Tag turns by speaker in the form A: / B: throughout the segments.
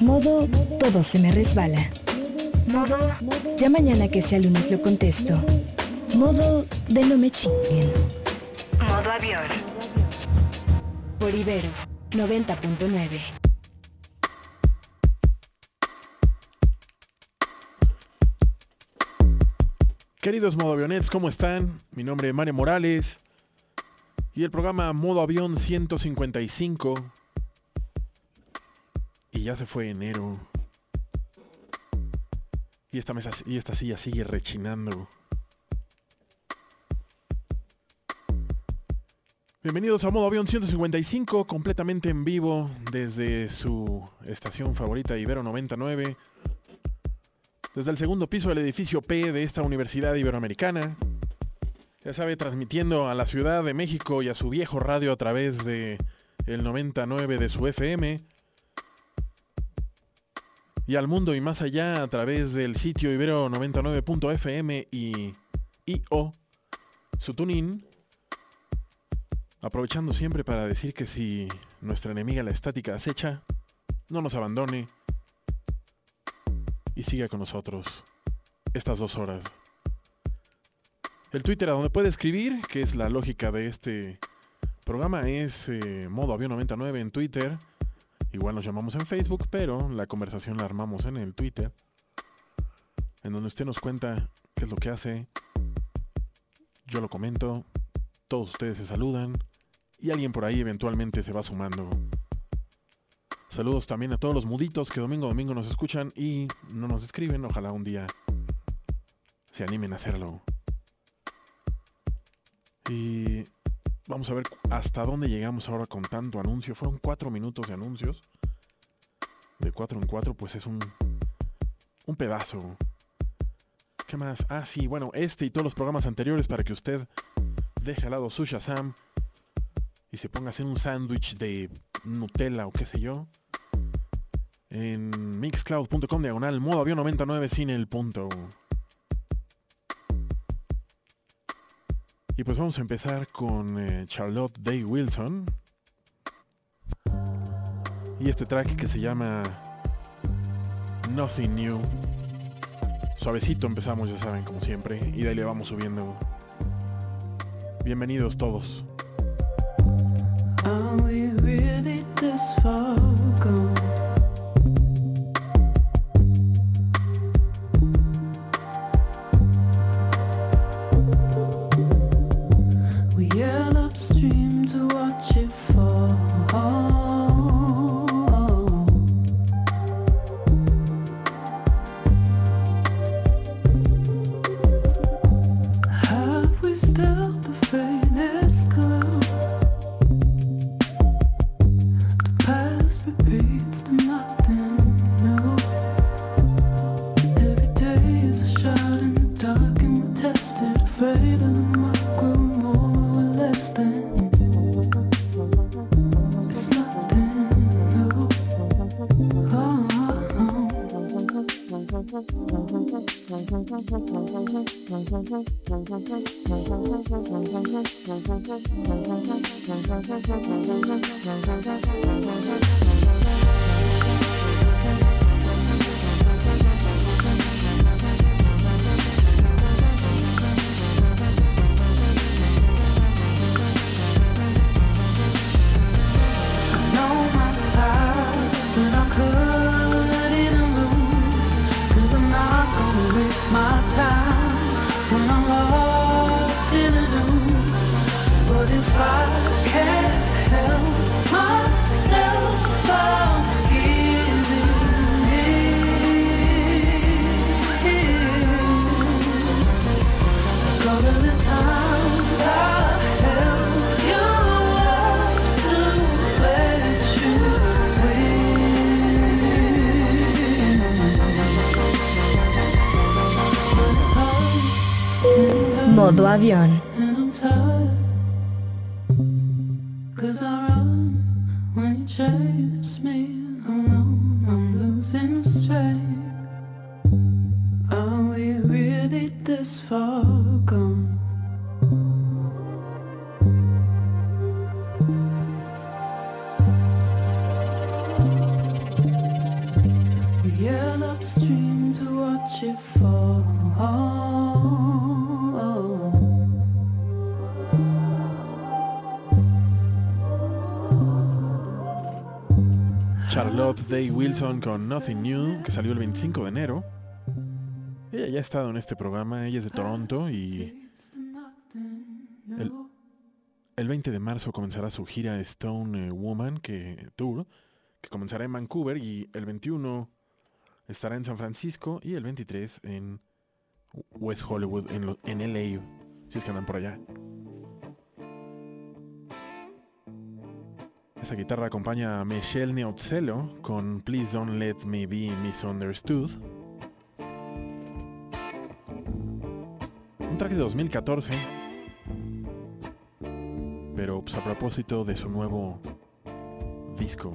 A: Modo todo se me resbala. Modo ya mañana que sea lunes lo contesto. Modo de no me chinguen. Modo avión. Por Ibero 90.9.
B: Queridos Modo Avionets, ¿cómo están? Mi nombre es Mario Morales y el programa Modo Avión 155. Ya se fue enero. Y esta, mesa, y esta silla sigue rechinando. Bienvenidos a Modo Avión 155, completamente en vivo desde su estación favorita Ibero 99. Desde el segundo piso del edificio P de esta Universidad Iberoamericana. Ya sabe, transmitiendo a la Ciudad de México y a su viejo radio a través de el 99 de su FM. Y al mundo y más allá a través del sitio ibero99.fm y IO, su tuning. Aprovechando siempre para decir que si nuestra enemiga la estática acecha, no nos abandone y siga con nosotros estas dos horas. El Twitter a donde puede escribir, que es la lógica de este programa, es eh, modo avión 99 en Twitter. Igual nos llamamos en Facebook, pero la conversación la armamos en el Twitter. En donde usted nos cuenta qué es lo que hace. Yo lo comento. Todos ustedes se saludan. Y alguien por ahí eventualmente se va sumando. Saludos también a todos los muditos que domingo a domingo nos escuchan y no nos escriben. Ojalá un día se animen a hacerlo. Y vamos a ver hasta dónde llegamos ahora con tanto anuncio. Fueron cuatro minutos de anuncios. De cuatro en cuatro, pues es un, un pedazo. ¿Qué más? Ah, sí, bueno, este y todos los programas anteriores para que usted deje al lado su Shazam y se ponga a hacer un sándwich de Nutella o qué sé yo en mixcloud.com diagonal modo avión 99 sin el punto. Y pues vamos a empezar con eh, Charlotte Day Wilson. Y este track que se llama Nothing New. Suavecito empezamos, ya saben, como siempre. Y de ahí le vamos subiendo. Bienvenidos todos.
A: Avión. Con Nothing New, que salió el 25 de enero. Ella ya ha estado en este programa, ella es de Toronto y el, el 20 de marzo comenzará su gira Stone eh, Woman que, Tour, que comenzará en Vancouver y el 21 estará en San Francisco y el 23 en West Hollywood, en, lo- en LA, si es que andan por allá. Esa guitarra acompaña a Michelle Neopzello con Please Don't Let Me Be Misunderstood. Un track de 2014. Pero pues, a propósito de su nuevo disco.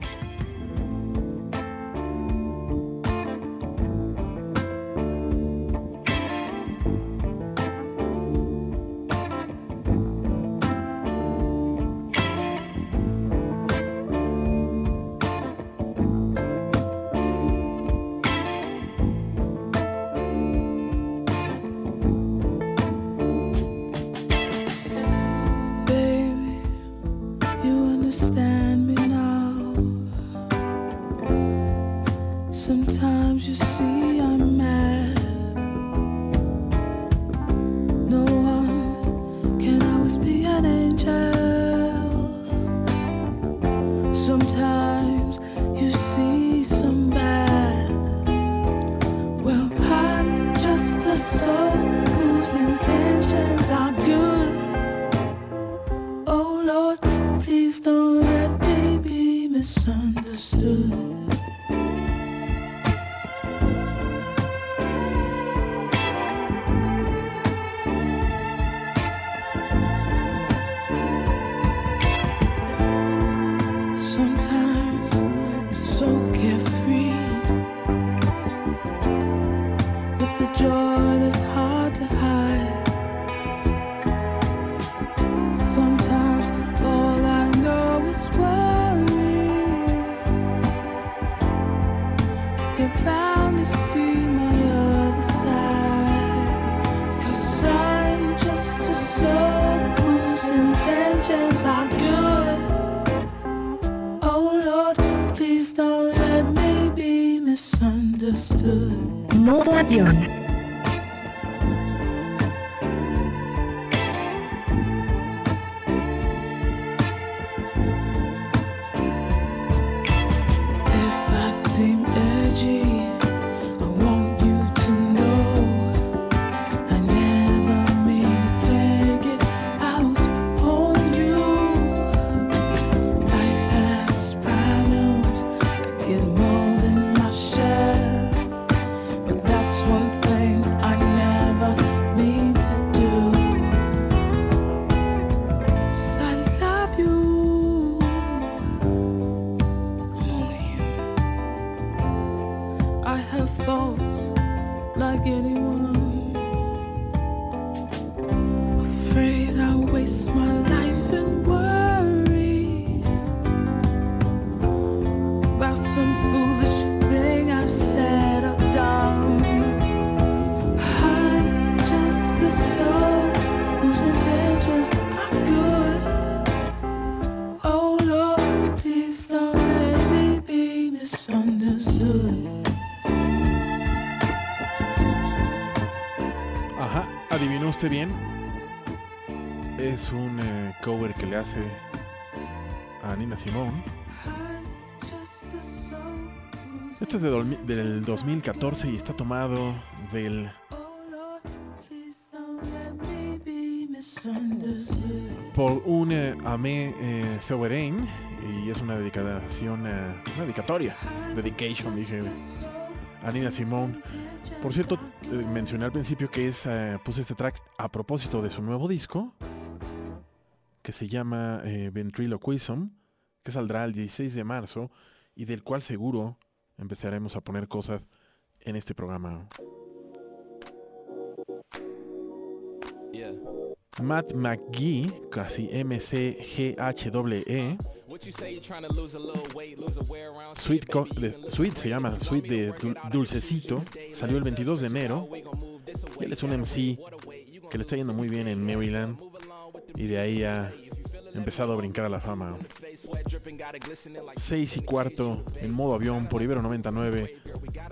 A: Usted bien. Es un eh, cover que le hace a Nina Simone. Este es de del 2014 y está tomado del por un eh, Amé eh, Sovereign y es una dedicación, eh, una dedicatoria, dedication dije a Nina Simone. Por cierto, mencioné al principio que es, eh, puse este track a propósito de su nuevo disco que se llama eh, Ventriloquism, que saldrá el 16 de marzo y del cual seguro empezaremos a poner cosas en este programa.
C: Yeah.
A: Matt McGee, casi M-C-G-H-E,
B: Sweet, co- Sweet se llama, Sweet de Dul- Dulcecito. Salió el 22 de enero. Y él es un MC que le está yendo muy bien en Maryland. Y de ahí ha empezado a brincar a la fama. 6 y cuarto en modo avión por Ibero 99.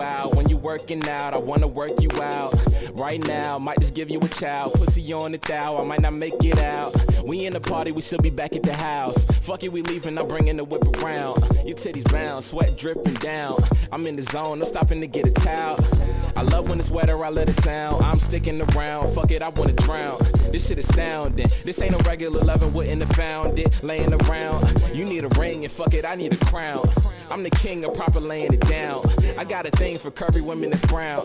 C: out when you working out. I wanna work you out. Right now, might just give you a child. Pussy on the thou, I might not make it out. We in the party, we should be back at the house. Fuck it, we leaving, I'm bringing the whip around. Your titties bound, sweat dripping down. I'm in the zone, no stopping to get a towel. I love when it's wetter, I let it sound. I'm sticking around, fuck it, I wanna drown. This shit astounding. This ain't a regular loving, wouldn't have found it laying around. You need a ring, and fuck it, I need a crown. I'm the king of proper laying it down. I got a thing for curvy women that's brown.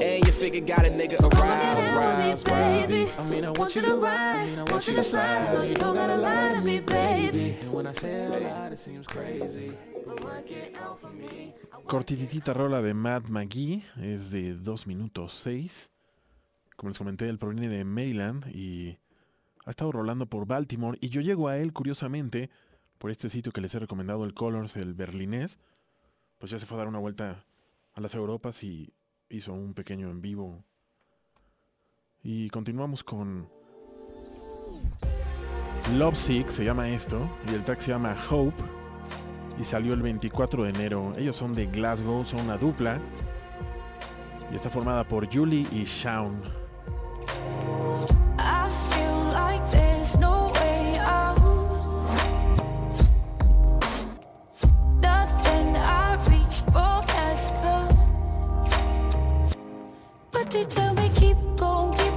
C: And your figure got a nigga aroused, roused, roused.
D: I mean, I want you to ride. I mean, I want you to slide. No, you don't gotta lie to me, baby. And when I say out loud, it seems crazy. But work it out for me.
B: Cortititita rola de Matt McGee, es de 2 minutos 6. Como les comenté, él proviene de Maryland y ha estado rolando por Baltimore. Y yo llego a él, curiosamente, por este sitio que les he recomendado, el Colors, el berlinés. Pues ya se fue a dar una vuelta a las Europas y hizo un pequeño en vivo. Y continuamos con Love Sick, se llama esto, y el track se llama Hope y salió el 24 de enero. Ellos son de Glasgow, son una dupla y está formada por Julie y Shaun.
E: addicted till we keep going.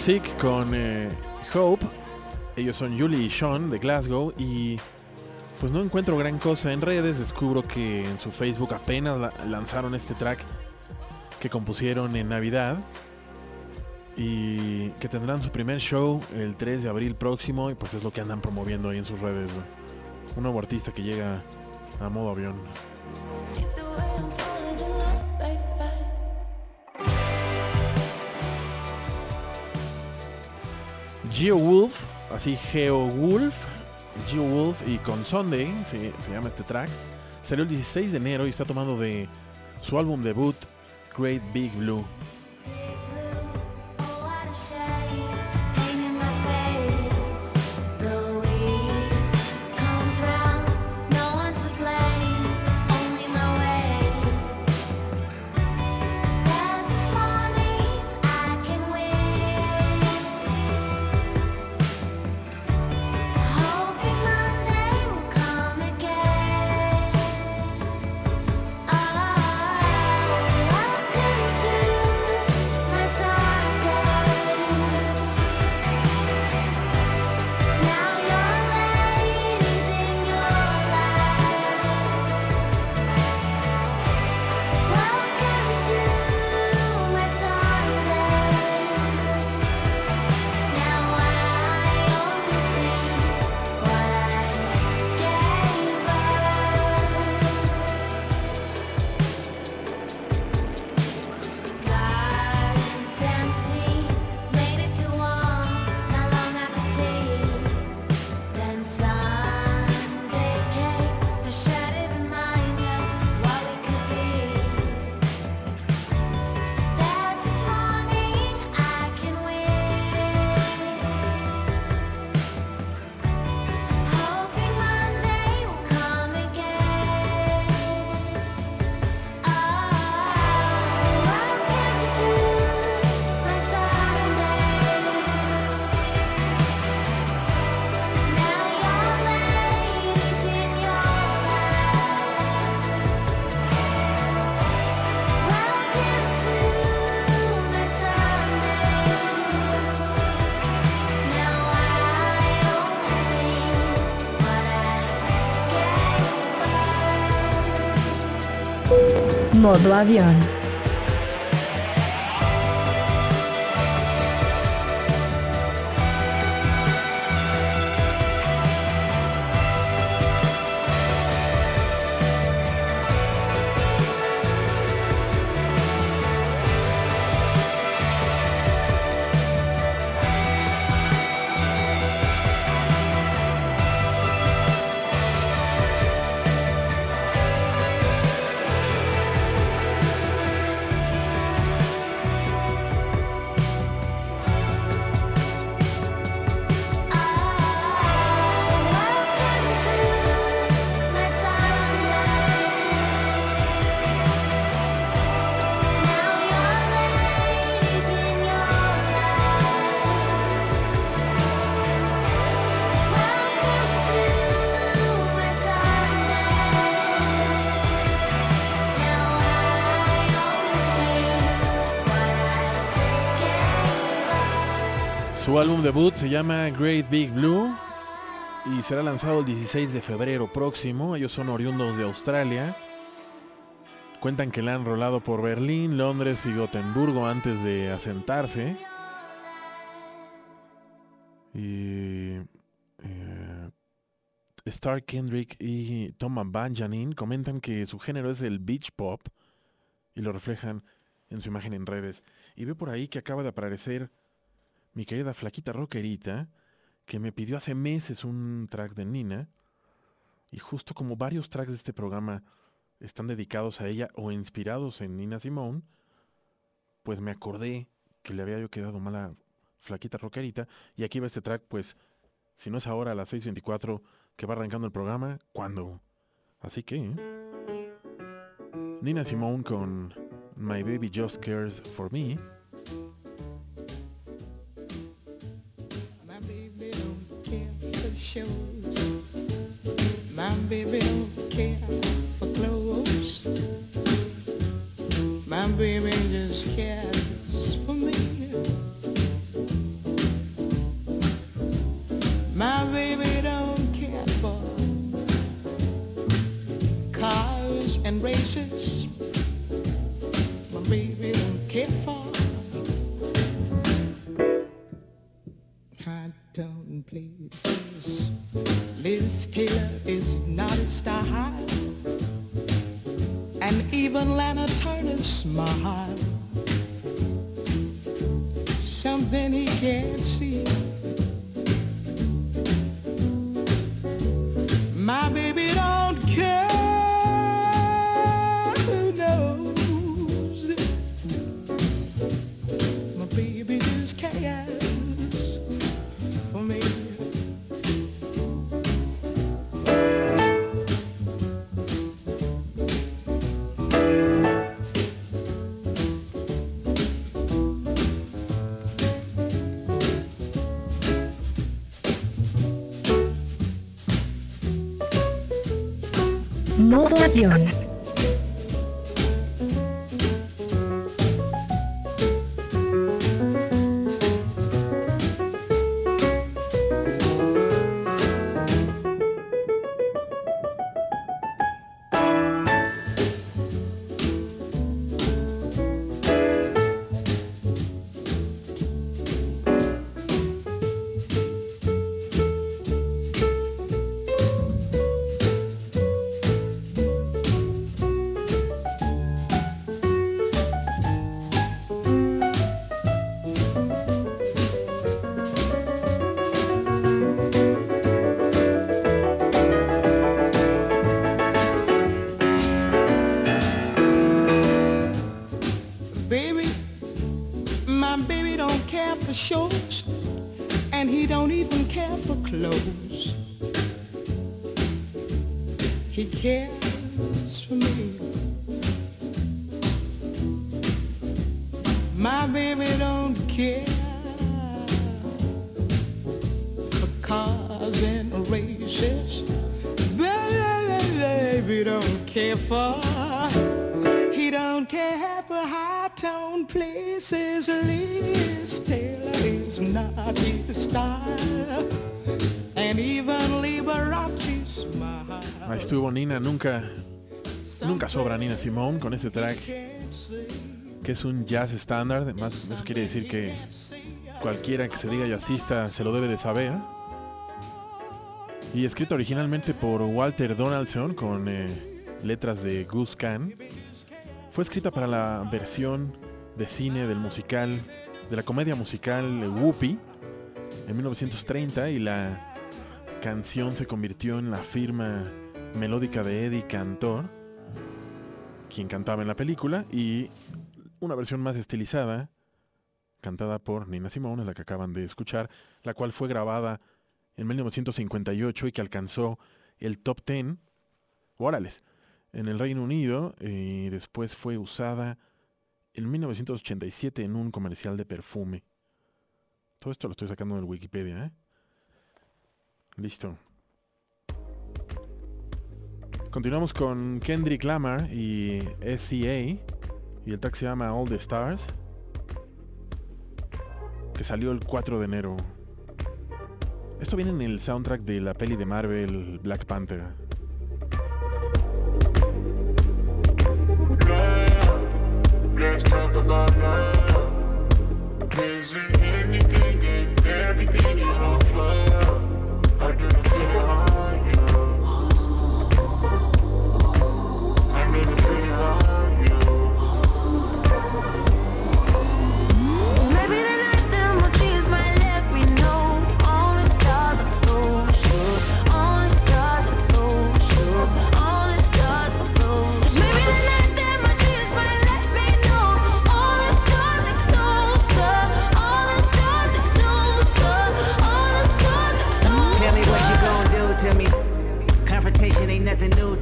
B: Lovesick con eh, Hope. Ellos son Julie y Sean de Glasgow y pues no encuentro gran cosa en redes. Descubro que en su Facebook apenas la- lanzaron este track que compusieron en Navidad y que tendrán su primer show el 3 de abril próximo y pues es lo que andan promoviendo ahí en sus redes. Un nuevo artista que llega a modo avión. Geo Wolf, así Geo Wolf, Geo Wolf y con Sunday, se, llama este track, salió el 16 de enero y está tomado de su álbum debut, Great Big Blue.
F: Modo avión.
B: Álbum debut se llama Great Big Blue y será lanzado el 16 de febrero próximo. Ellos son oriundos de Australia. Cuentan que la han rolado por Berlín, Londres y Gotemburgo antes de asentarse. Y eh, Star Kendrick y Thomas Benjamin comentan que su género es el beach pop y lo reflejan en su imagen en redes. Y veo por ahí que acaba de aparecer mi querida flaquita rockerita, que me pidió hace meses un track de Nina, y justo como varios tracks de este programa están dedicados a ella o inspirados en Nina Simone, pues me acordé que le había yo quedado mala flaquita rockerita, y aquí va este track, pues, si no es ahora a las 6.24 que va arrancando el programa, ¿cuándo? Así que... ¿eh? Nina Simone con My Baby Just Cares For Me.
G: Shows. My baby don't care for clothes. My baby just cares
H: Modo
G: shows, and he don't even care for clothes. He cares
B: nunca, sobra Nina Simone con este track que es un jazz estándar. Además, eso quiere decir que cualquiera que se diga jazzista se lo debe de saber. Y escrito originalmente por Walter Donaldson con eh, letras de Goose Can. Fue escrita para la versión de cine del musical, de la comedia musical Whoopi en 1930 y la canción se convirtió en la firma melódica de Eddie Cantor, quien cantaba en la película, y una versión más estilizada, cantada por Nina Simone, la que acaban de escuchar, la cual fue grabada en 1958 y que alcanzó el top 10, órales, en el Reino Unido y después fue usada en 1987 en un comercial de perfume. Todo esto lo estoy sacando del Wikipedia, ¿eh? Listo. Continuamos con Kendrick Lamar y SCA. Y el track se llama All the Stars. Que salió el 4 de enero. Esto viene en el soundtrack de la peli de Marvel Black Panther.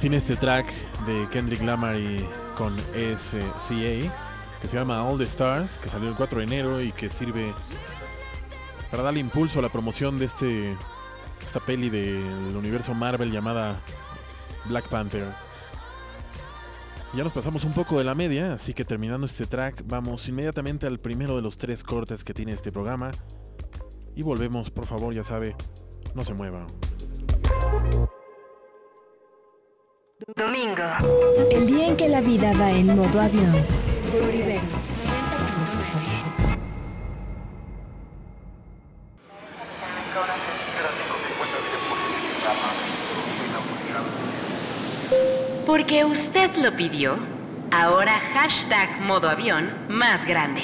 B: Tiene este track de Kendrick Lamar y con SCA que se llama All the Stars, que salió el 4 de enero y que sirve para darle impulso a la promoción de este esta peli del universo Marvel llamada Black Panther. Ya nos pasamos un poco de la media, así que terminando este track, vamos inmediatamente al primero de los tres cortes que tiene este programa. Y volvemos, por favor, ya sabe, no se mueva.
A: Domingo. El día en que la vida va en modo avión.
I: Porque usted lo pidió, ahora hashtag modo avión más grande.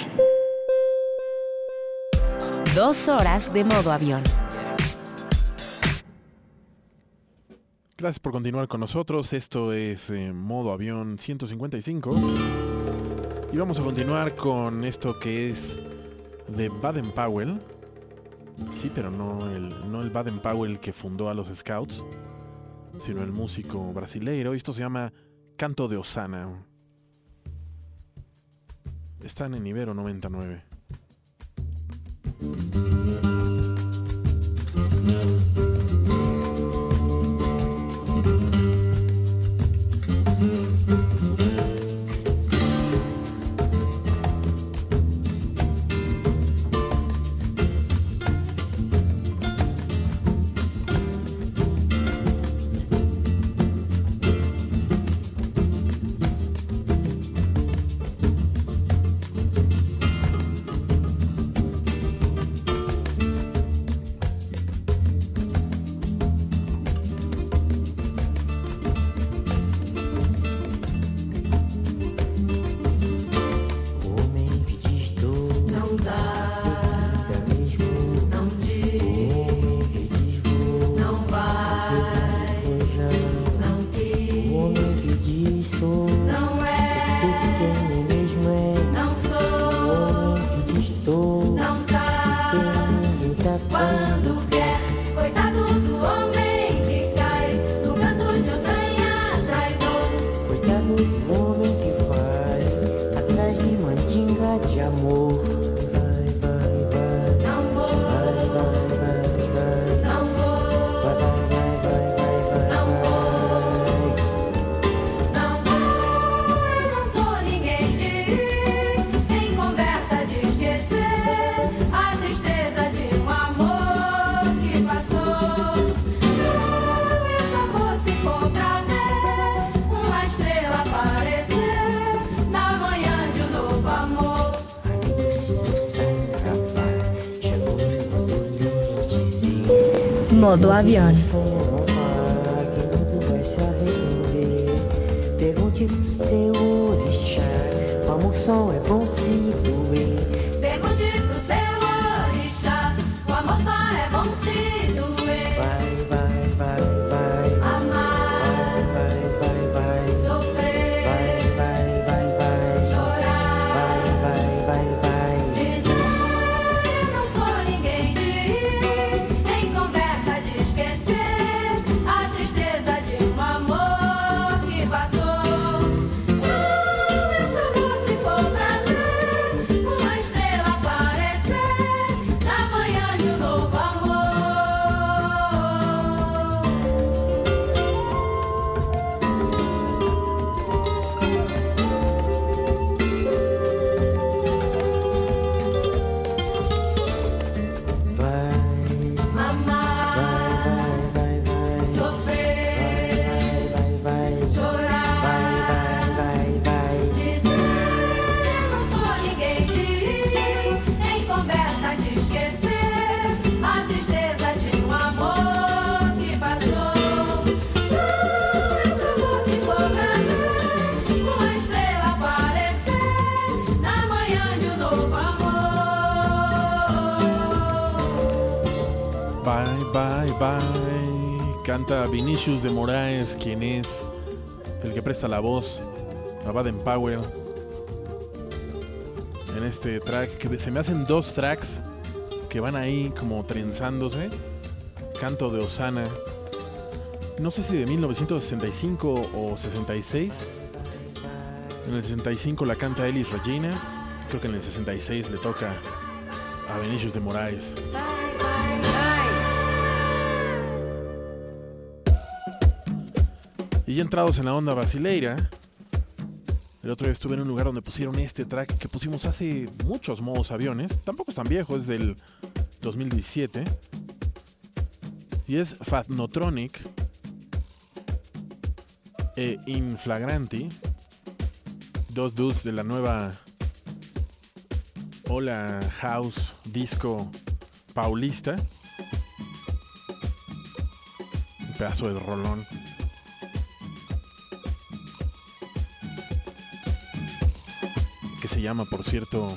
I: Dos horas de modo avión.
B: Gracias por continuar con nosotros. Esto es eh, modo avión 155. Y vamos a continuar con esto que es de Baden Powell. Sí, pero no el, no el Baden Powell que fundó a los Scouts, sino el músico brasileiro. Y esto se llama Canto de Osana. Están en Ibero 99.
A: modo avião.
J: Pergunte seu
B: Vinicius de Moraes, quien es el que presta la voz a Baden Powell. En este track, que se me hacen dos tracks que van ahí como trenzándose. Canto de Osana. No sé si de 1965 o 66. En el 65 la canta Elis Regina. Creo que en el 66 le toca a Vinicius de Moraes. Y entrados en la onda brasileira, el otro día estuve en un lugar donde pusieron este track que pusimos hace muchos modos aviones. Tampoco es tan viejo, es del 2017. Y es Fatnotronic e Inflagranti. Dos dudes de la nueva Hola House Disco Paulista. Un pedazo de rolón. Se llama, por cierto,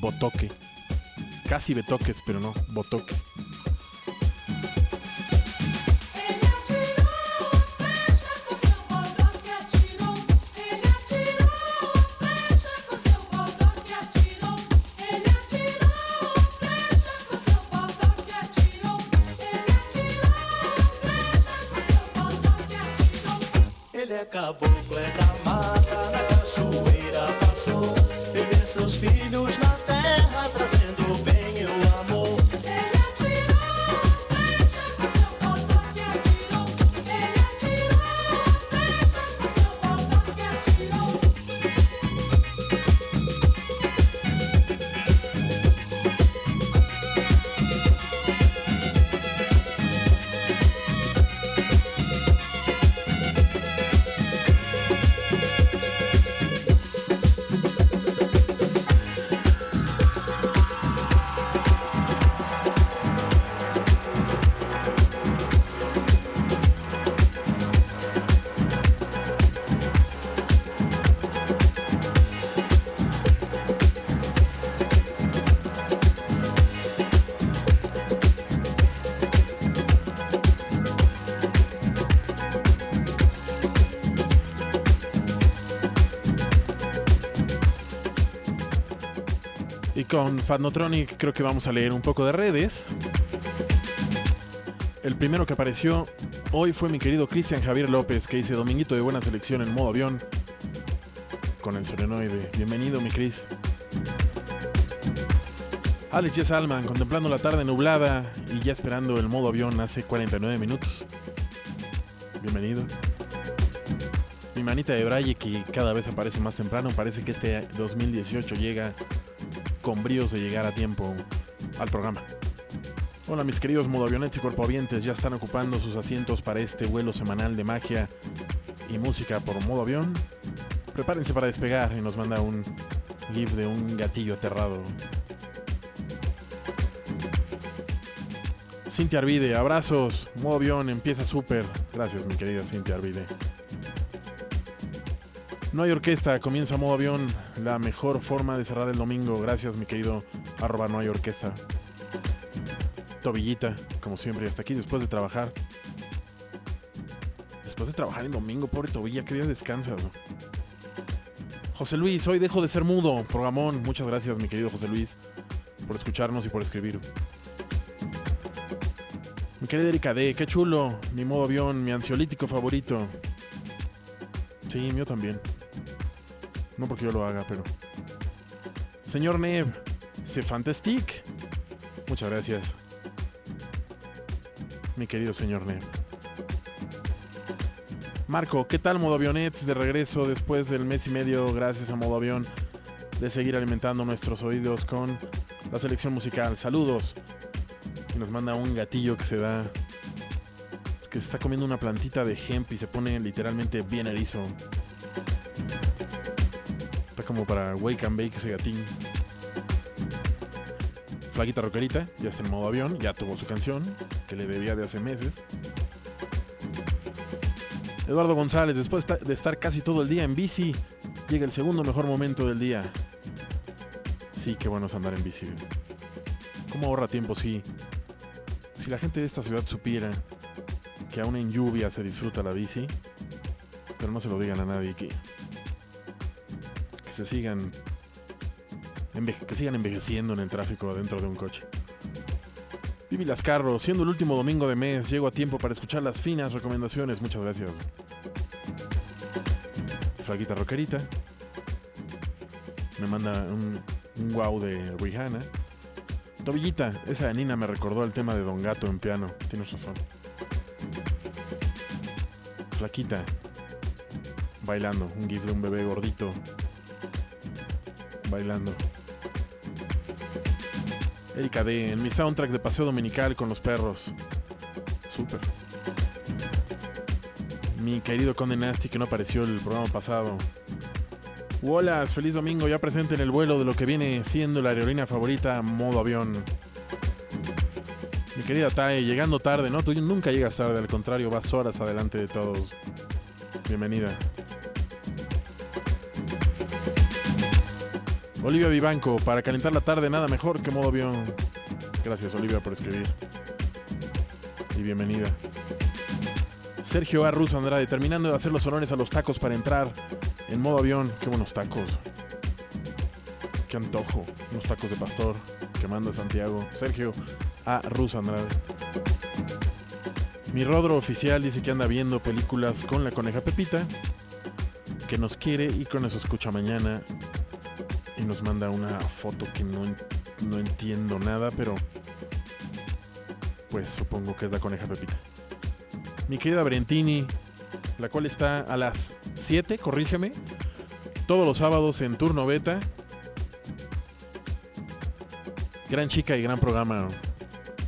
B: Botoque. Casi Betoques, pero no, Botoque.
K: Cachoeira passou. Vê seus filhos na
B: con Fatnotronic creo que vamos a leer un poco de redes. El primero que apareció hoy fue mi querido Cristian Javier López, que dice Dominguito de buena selección en modo avión. Con el solenoide. Bienvenido, mi Cris. Alex Yes Alman, contemplando la tarde nublada y ya esperando el modo avión hace 49 minutos. Bienvenido. Mi manita de Braille, que cada vez aparece más temprano, parece que este 2018 llega con bríos de llegar a tiempo al programa. Hola mis queridos modoavionetes y corpoavientes, ya están ocupando sus asientos para este vuelo semanal de magia y música por modo avión. Prepárense para despegar y nos manda un GIF de un gatillo aterrado. Cintia Arvide, abrazos, modo avión, empieza súper. Gracias mi querida Cintia Arvide. No hay orquesta, comienza modo avión, la mejor forma de cerrar el domingo. Gracias, mi querido arroba no hay orquesta. Tobillita, como siempre, hasta aquí después de trabajar. Después de trabajar el domingo, pobre Tobilla, ¿qué día descansas? José Luis, hoy dejo de ser mudo, programón. Muchas gracias, mi querido José Luis, por escucharnos y por escribir. Mi querida Erika D, qué chulo, mi modo avión, mi ansiolítico favorito. Sí, mío también. No porque yo lo haga, pero. Señor Neb, c'est fantastique. Muchas gracias. Mi querido señor Neb. Marco, ¿qué tal Modo Avionets de regreso después del mes y medio gracias a Modo Avión de seguir alimentando nuestros oídos con la selección musical? Saludos. Y nos manda un gatillo que se da que se está comiendo una plantita de hemp y se pone literalmente bien erizo. Como para wake and bake ese gatín. Flaquita rockerita, ya está en modo avión, ya tuvo su canción, que le debía de hace meses. Eduardo González, después de estar casi todo el día en bici, llega el segundo mejor momento del día. Sí, qué bueno es andar en bici. ¿Cómo ahorra tiempo? Sí. Si la gente de esta ciudad supiera que aún en lluvia se disfruta la bici, pero no se lo digan a nadie que se sigan que sigan envejeciendo en el tráfico dentro de un coche. Vivi Lascarro, siendo el último domingo de mes, llego a tiempo para escuchar las finas recomendaciones. Muchas gracias. Flaquita Roquerita. Me manda un, un wow de Rihanna. Tobillita, esa Nina me recordó el tema de Don Gato en piano. Tienes razón. Flaquita. Bailando. Un gif de un bebé gordito. Bailando. Erika D. En mi soundtrack de paseo dominical con los perros. Súper. Mi querido Conde Nasty que no apareció el programa pasado. Hola, feliz domingo, ya presente en el vuelo de lo que viene siendo la aerolínea favorita, modo avión. Mi querida Tai, llegando tarde, ¿no? Tú nunca llegas tarde, al contrario, vas horas adelante de todos. Bienvenida. Olivia Vivanco, para calentar la tarde nada mejor que modo avión. Gracias Olivia por escribir. Y bienvenida. Sergio A. Andrade, terminando de hacer los honores a los tacos para entrar en modo avión. Qué buenos tacos. Qué antojo. Unos tacos de pastor que manda Santiago. Sergio A. Andrade. Mi Rodro oficial dice que anda viendo películas con la coneja Pepita. Que nos quiere y con eso escucha mañana. Y nos manda una foto que no, no entiendo nada, pero pues supongo que es la coneja Pepita. Mi querida Brentini, la cual está a las 7, corrígeme, todos los sábados en turno beta. Gran chica y gran programa,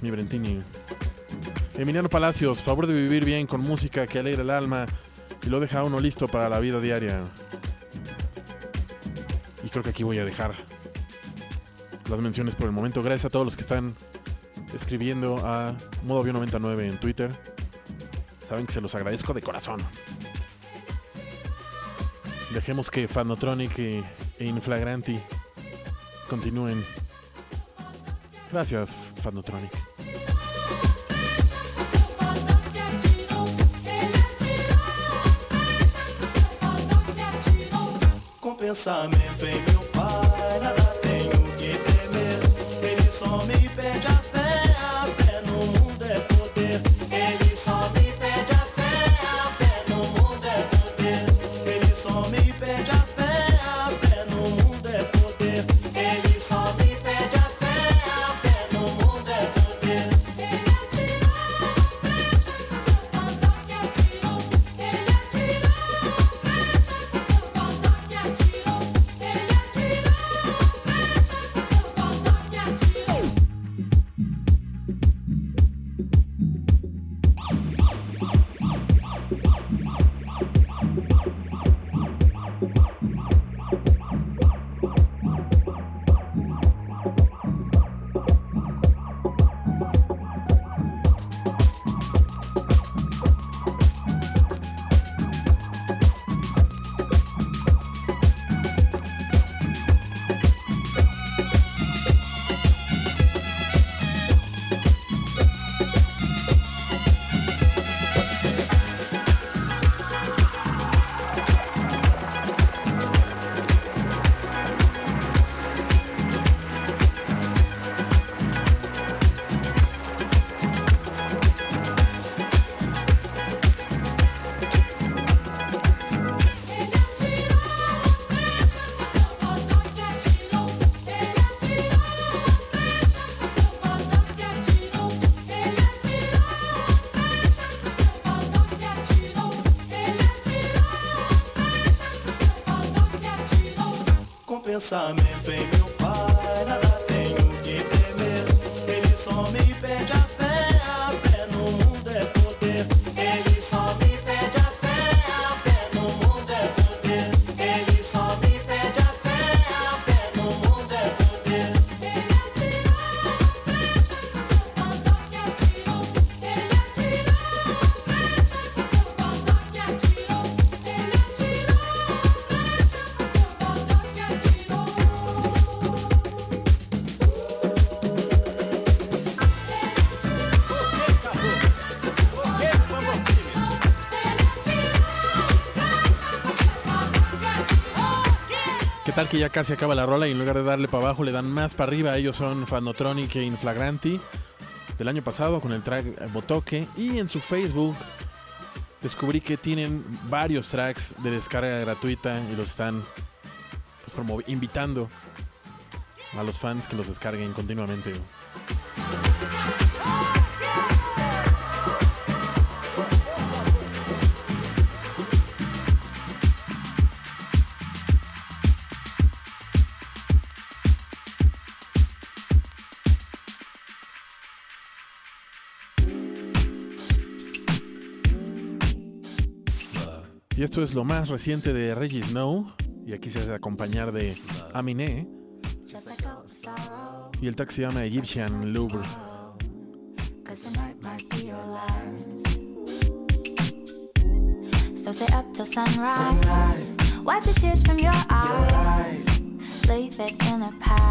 B: mi Brentini. Emiliano Palacios, favor de vivir bien con música que alegra el alma y lo deja uno listo para la vida diaria. Y creo que aquí voy a dejar las menciones por el momento. Gracias a todos los que están escribiendo a Modo Avión 99 en Twitter. Saben que se los agradezco de corazón. Dejemos que Fanotronic e Inflagranti continúen. Gracias, Fanotronic.
K: Pensamento em meu pai, nada tenho que temer. Ele só me pede a pensamento em
B: ya casi acaba la rola y en lugar de darle para abajo le dan más para arriba? Ellos son Fanotronic e Inflagranti del año pasado con el track Botoque y en su Facebook descubrí que tienen varios tracks de descarga gratuita y los están pues, invitando a los fans que los descarguen continuamente. Esto es lo más reciente de Reggie Snow. Y aquí se hace acompañar de Aminé. Y el track se llama Egyptian Louvre.
F: So stay up till sunrise. Wipe the tears from your eyes. Leave it in the past.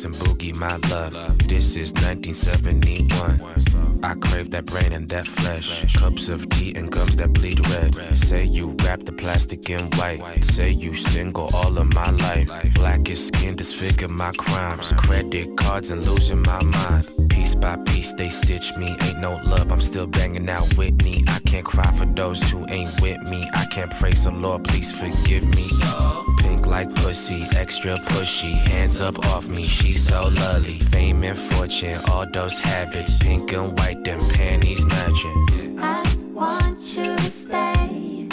L: Breakdancing boogie, my love. This is 1971. I crave that brain and that flesh. Cups of tea and gums that bleed red. Say you wrap the plastic in white. Say you single all of my life. Blackest skin disfigure my crimes. Credit cards and losing my mind. Piece by piece they stitch me. Ain't no love, I'm still banging out Whitney. I can't cry for those who ain't with me. I can't praise the Lord, please forgive me. Like pussy, extra pushy. Hands up off me, she's so lovely. Fame and fortune, all those habits. Pink and white, them panties matching.
F: I want you to stay.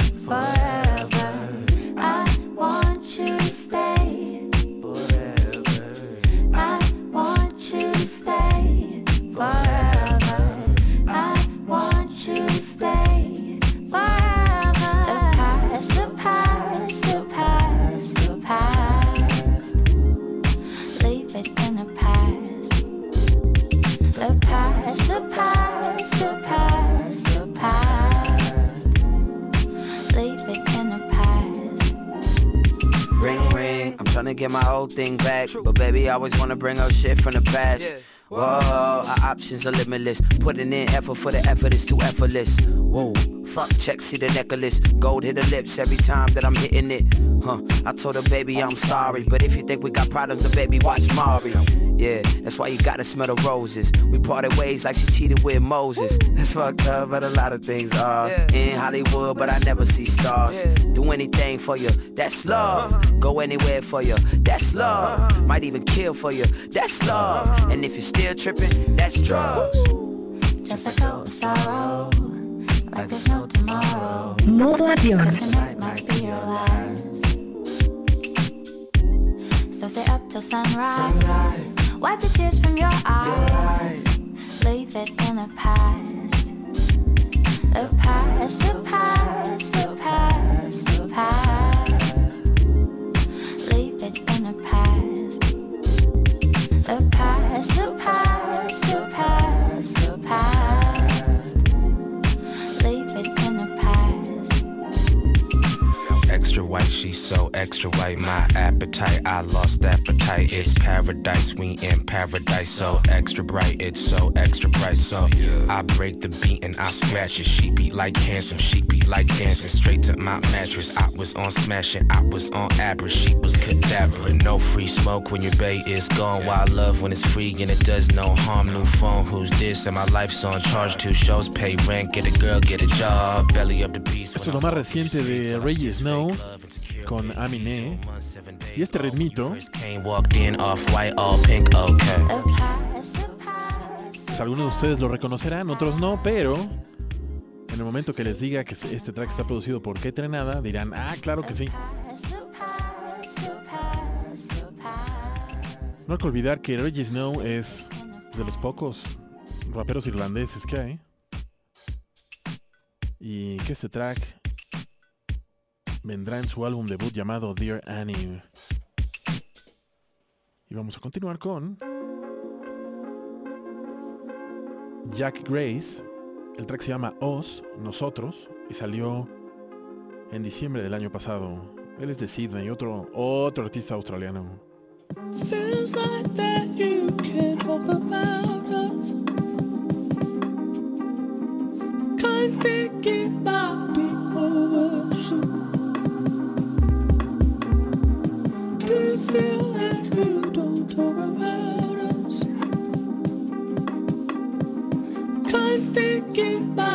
M: Get my old thing back. But baby, I always wanna bring up shit from the past. Whoa, our options are limitless. Putting in effort for the effort is too effortless. Whoa, fuck, check, see the necklace. Gold hit her lips every time that I'm hitting it. Huh, I told her, baby, I'm sorry. But if you think we got problems, then baby, watch Mari. Yeah, that's why you gotta smell the roses. We parted ways like she cheated with Moses. That's fucked up, but a lot of things are. In Hollywood, but I never see stars. Do anything for you, that's love. Go anywhere for you, that's love. Might even kill for you, that's love. And if you're still tripping, that's drugs.
F: Just let go of sorrow. Like there's no tomorrow.
A: Modo avión.
F: Cause tonight might be your last. So stay up till sunrise. Wipe the tears from your eyes. Leave it in the past. The past, the past, the past, the past.
L: White, she's so extra white. My appetite, I lost appetite. It's paradise, we in paradise. So extra bright, it's so extra bright. So I break the beat and I scratch it. She beat like cancer, she beat like dancing. Straight to my mattress. I was on smashing, I was on average. She was cadaver. No free smoke when your bay is gone. Wild love when it's free and it does no harm. New phone, who's this? And my life's on charge. Two shows, pay rent, get a girl, get a job. Belly of the beast.
B: Esto es lo más reciente de Reggie Snow con Aminé. Y este ritmito, pues algunos de ustedes lo reconocerán, otros no, pero en el momento que les diga que este track está producido por Qué Trenada, dirán, ah, claro que sí. No hay que olvidar que Reggie Snow es de los pocos raperos irlandeses que hay. Y que este track vendrá en su álbum debut llamado Dear Annie. Y vamos a continuar con Jack Grace. El track se llama Os, Nosotros, y salió en diciembre del año pasado. Él es de Sydney, otro, otro artista australiano.
A: Don't talk about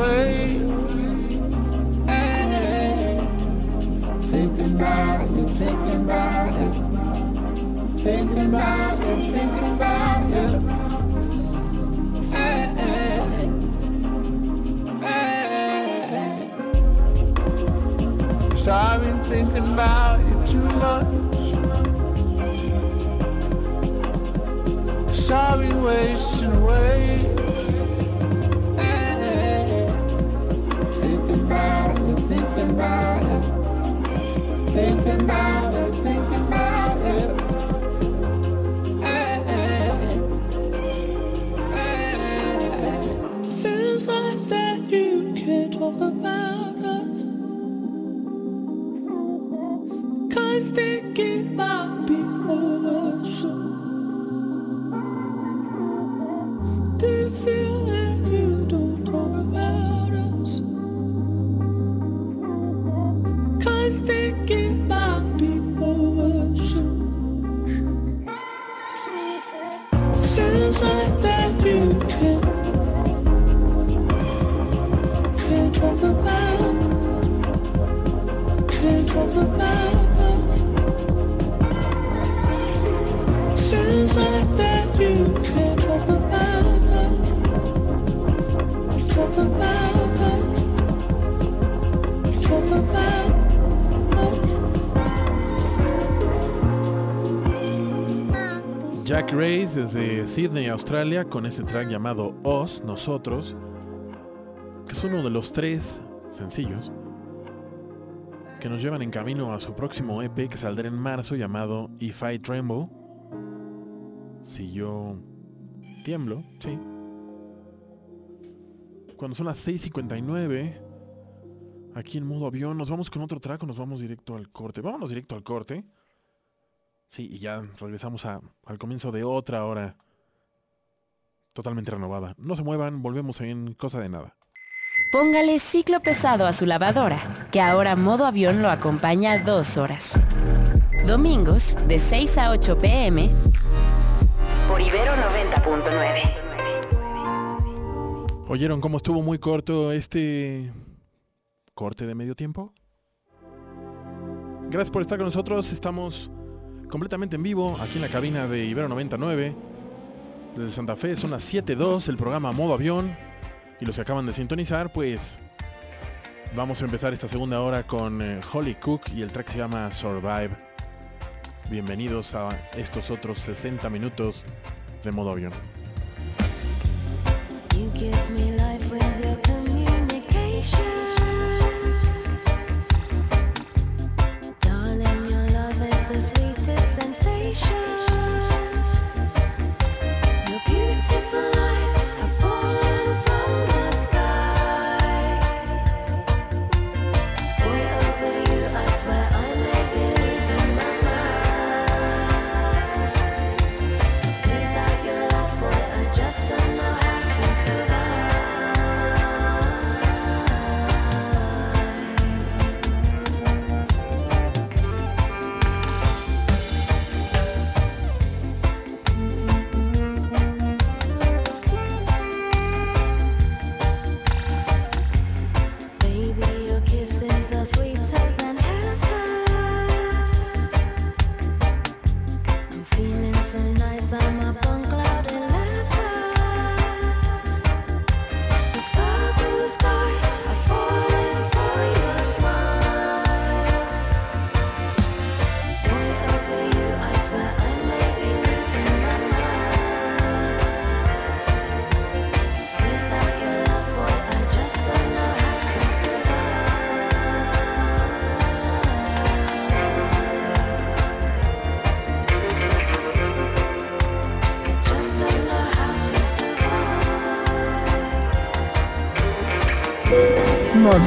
N: away. Thinking about you, thinking about you. Thinking about you, thinking about you. So I've been thinking about you too much. So I've been wasting away. Thinking about
B: desde Sydney, Australia, con este track llamado Os, Nosotros, que es uno de los tres sencillos que nos llevan en camino a su próximo EP que saldrá en marzo llamado If I Tremble. Si yo tiemblo, sí. Cuando son las 6.59, aquí en modo avión, nos vamos con otro track o nos vamos directo al corte. Vámonos directo al corte. Sí, y ya regresamos a- al comienzo de otra hora totalmente renovada. No se muevan, volvemos en cosa de nada.
I: Póngale ciclo pesado a su lavadora, que ahora modo avión lo acompaña dos horas. Domingos, de 6 a 8 pm, por Ibero 90.9.
B: ¿Oyeron cómo estuvo muy corto este corte de medio tiempo? Gracias por estar con nosotros. Estamos completamente en vivo aquí en la cabina de Ibero 99. Desde Santa Fe son las 7.2, el programa Modo Avión. Y los que acaban de sintonizar, pues vamos a empezar esta segunda hora con eh, Holly Cook y el track se llama Survive. Bienvenidos a estos otros 60 minutos de Modo Avión.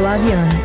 A: Avión.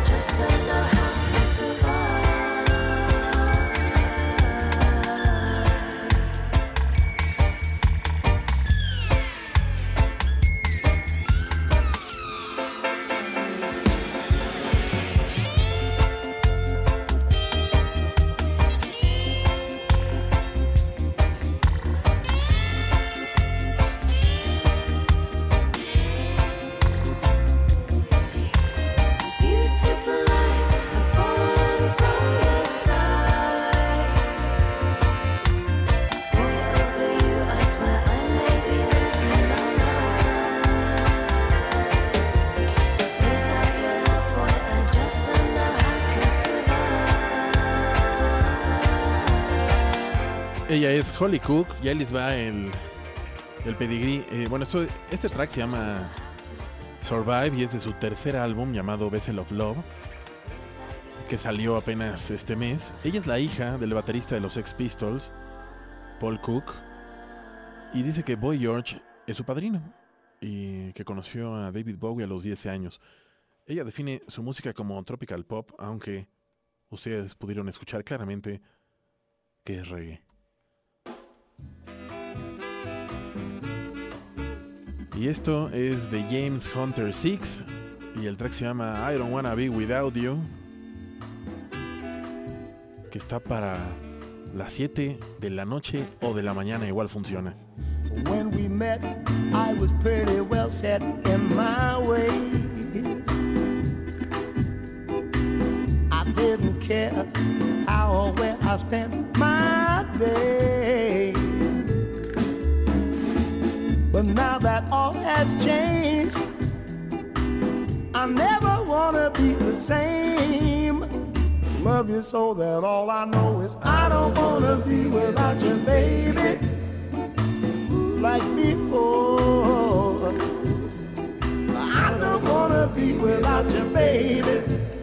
B: Ella es Holly Cook y ahí les va el, el pedigrí. Eh, bueno, esto- este track se llama Survive y es de su tercer álbum llamado Vessel of Love, que salió apenas este mes. Ella es la hija del baterista de los Sex Pistols, Paul Cook, y dice que Boy George es su padrino y que conoció a David Bowie a los 10 años. Ella define su música como tropical pop, aunque ustedes pudieron escuchar claramente que es reggae. Y esto es de James Hunter 6 y el track se llama I Don't Wanna Be Without You, que está para las 7 de la noche o de la mañana, igual funciona.
O: When we met, I was pretty well set in my ways. I didn't care how or where I spent my day. But now that all has changed, I never wanna be the same. Love you so that all I know is I don't wanna be without you, baby like before. I don't wanna be without you, baby,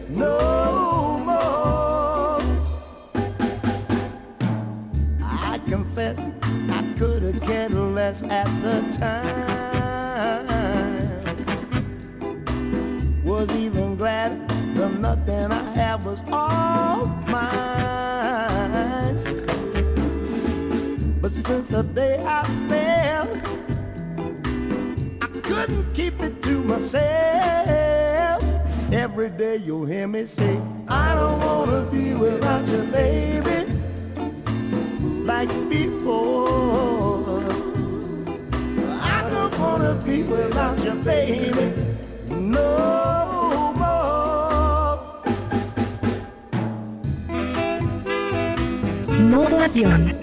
O: no more. I confess I could have cared less at the time. Was even glad the nothing I had was all mine. But since the day I fell, I couldn't keep it to myself. Every day you'll hear me say, I don't wanna be without you, baby, like before. Wanna be without you, baby, no.
H: Modo avión.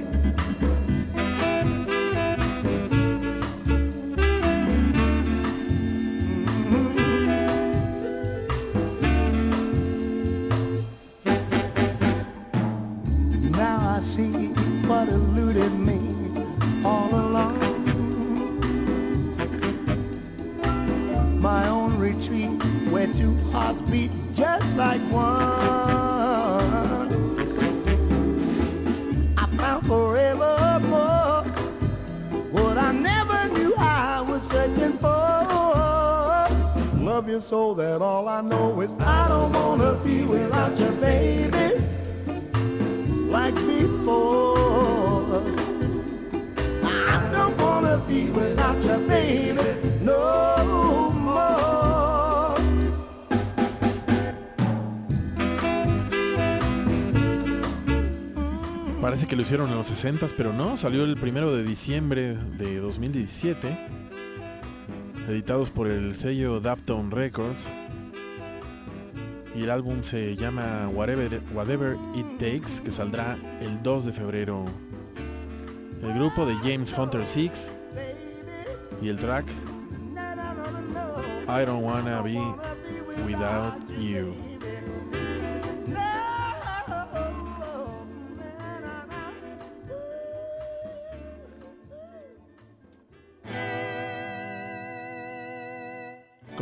O: Now I see what eluded me hearts beat just like one. I found forevermore what I never knew I was searching for. Love you so that all I know is I don't wanna be without you, baby like before. I don't wanna be without you, baby,
F: Parece que lo hicieron en los 60 pero no, salió el primero de diciembre de 2017. Editados por el sello Daptone Records. Y el álbum se llama Whatever, Whatever It Takes, que saldrá el 2 de febrero. El grupo de James Hunter Six y el track I Don't Wanna Be Without You.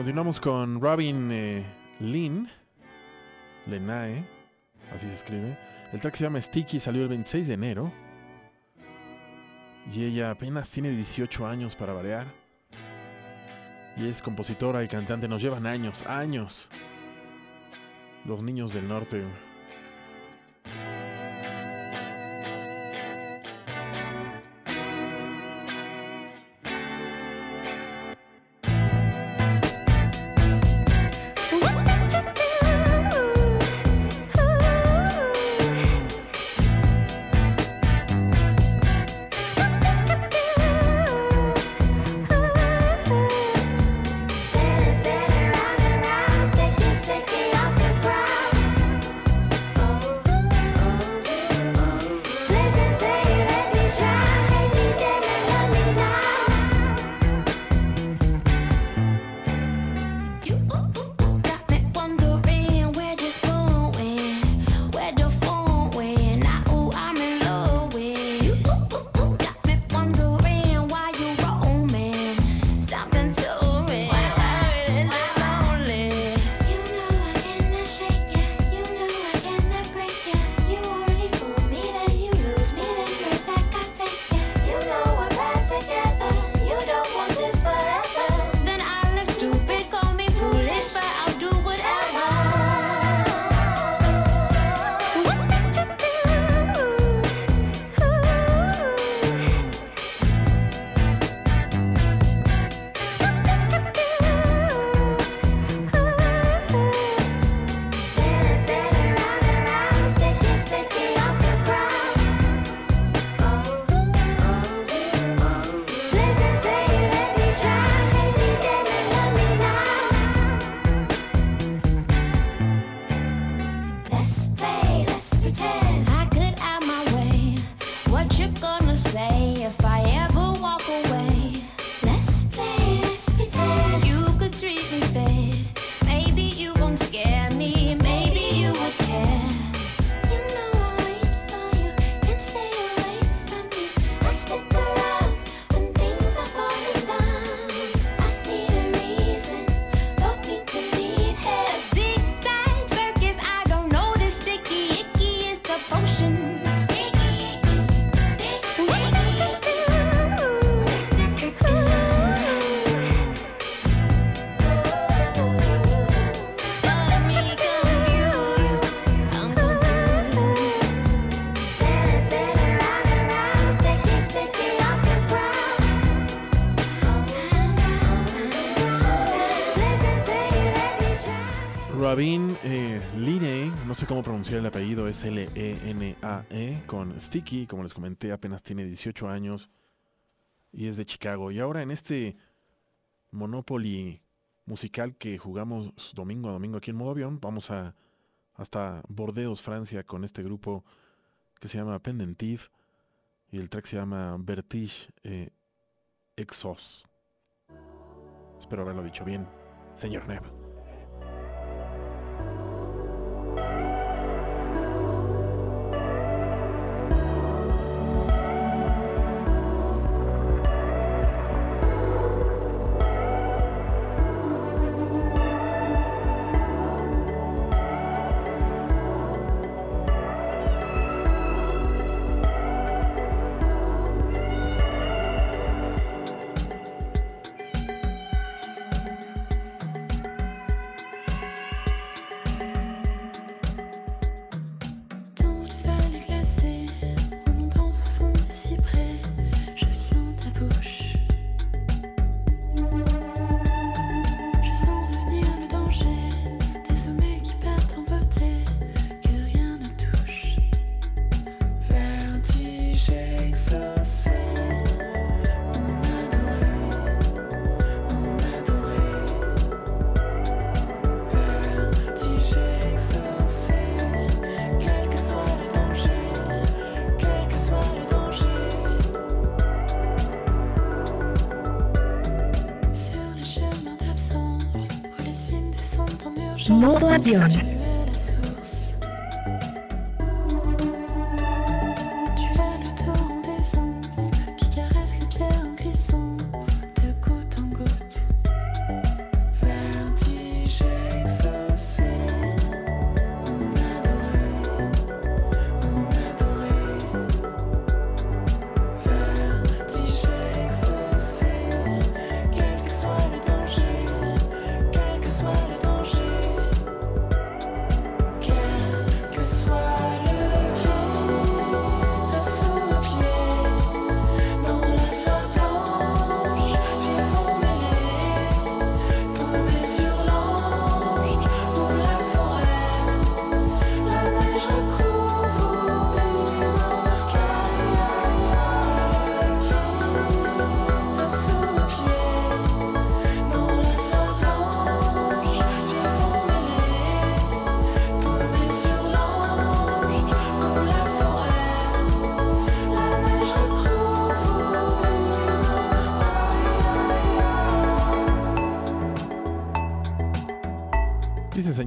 F: Continuamos con Robin eh, Lynn, Lenae, así se escribe. El track se llama Sticky, salió el 26 de enero. Y ella apenas tiene 18 años para variar. Y es compositora y cantante, nos llevan años, años. Los niños del norte. Pronunciar el apellido, es L-E-N-A-E, con Sticky, como les comenté, apenas tiene 18 años y es de Chicago. Y ahora en este Monopoly musical que jugamos domingo a domingo aquí en modo avión, vamos a hasta Bordeaux, Francia, con este grupo
A: que se llama Pendentive y el track se llama Vertige Exos. Espero haberlo dicho bien, señor Neb.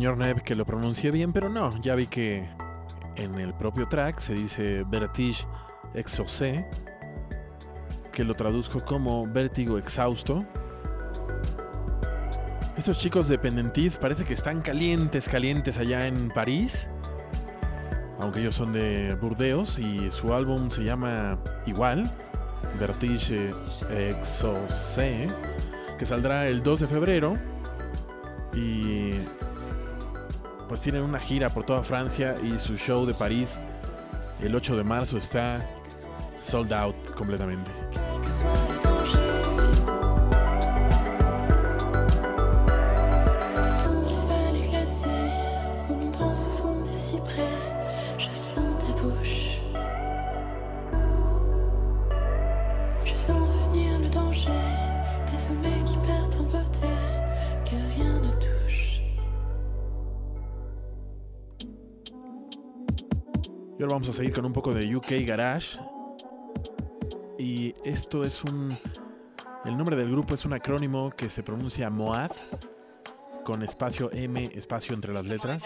A: Señor que lo pronuncié bien, pero no, ya vi que en el propio track se dice Vertige exaucé, que lo traduzco como vértigo exhausto. Estos chicos de Pendentif parece que están calientes, calientes allá en París, aunque ellos son de Burdeos y su álbum se llama igual, Vertige exaucé, que saldrá el 2 de febrero y pues tienen una gira por toda Francia y su show de París el 8 de marzo está sold out completamente. Vamos a seguir con un poco de UK Garage. Y esto es un... El nombre del grupo es un acrónimo que se pronuncia MOAD, con espacio M, espacio entre las letras.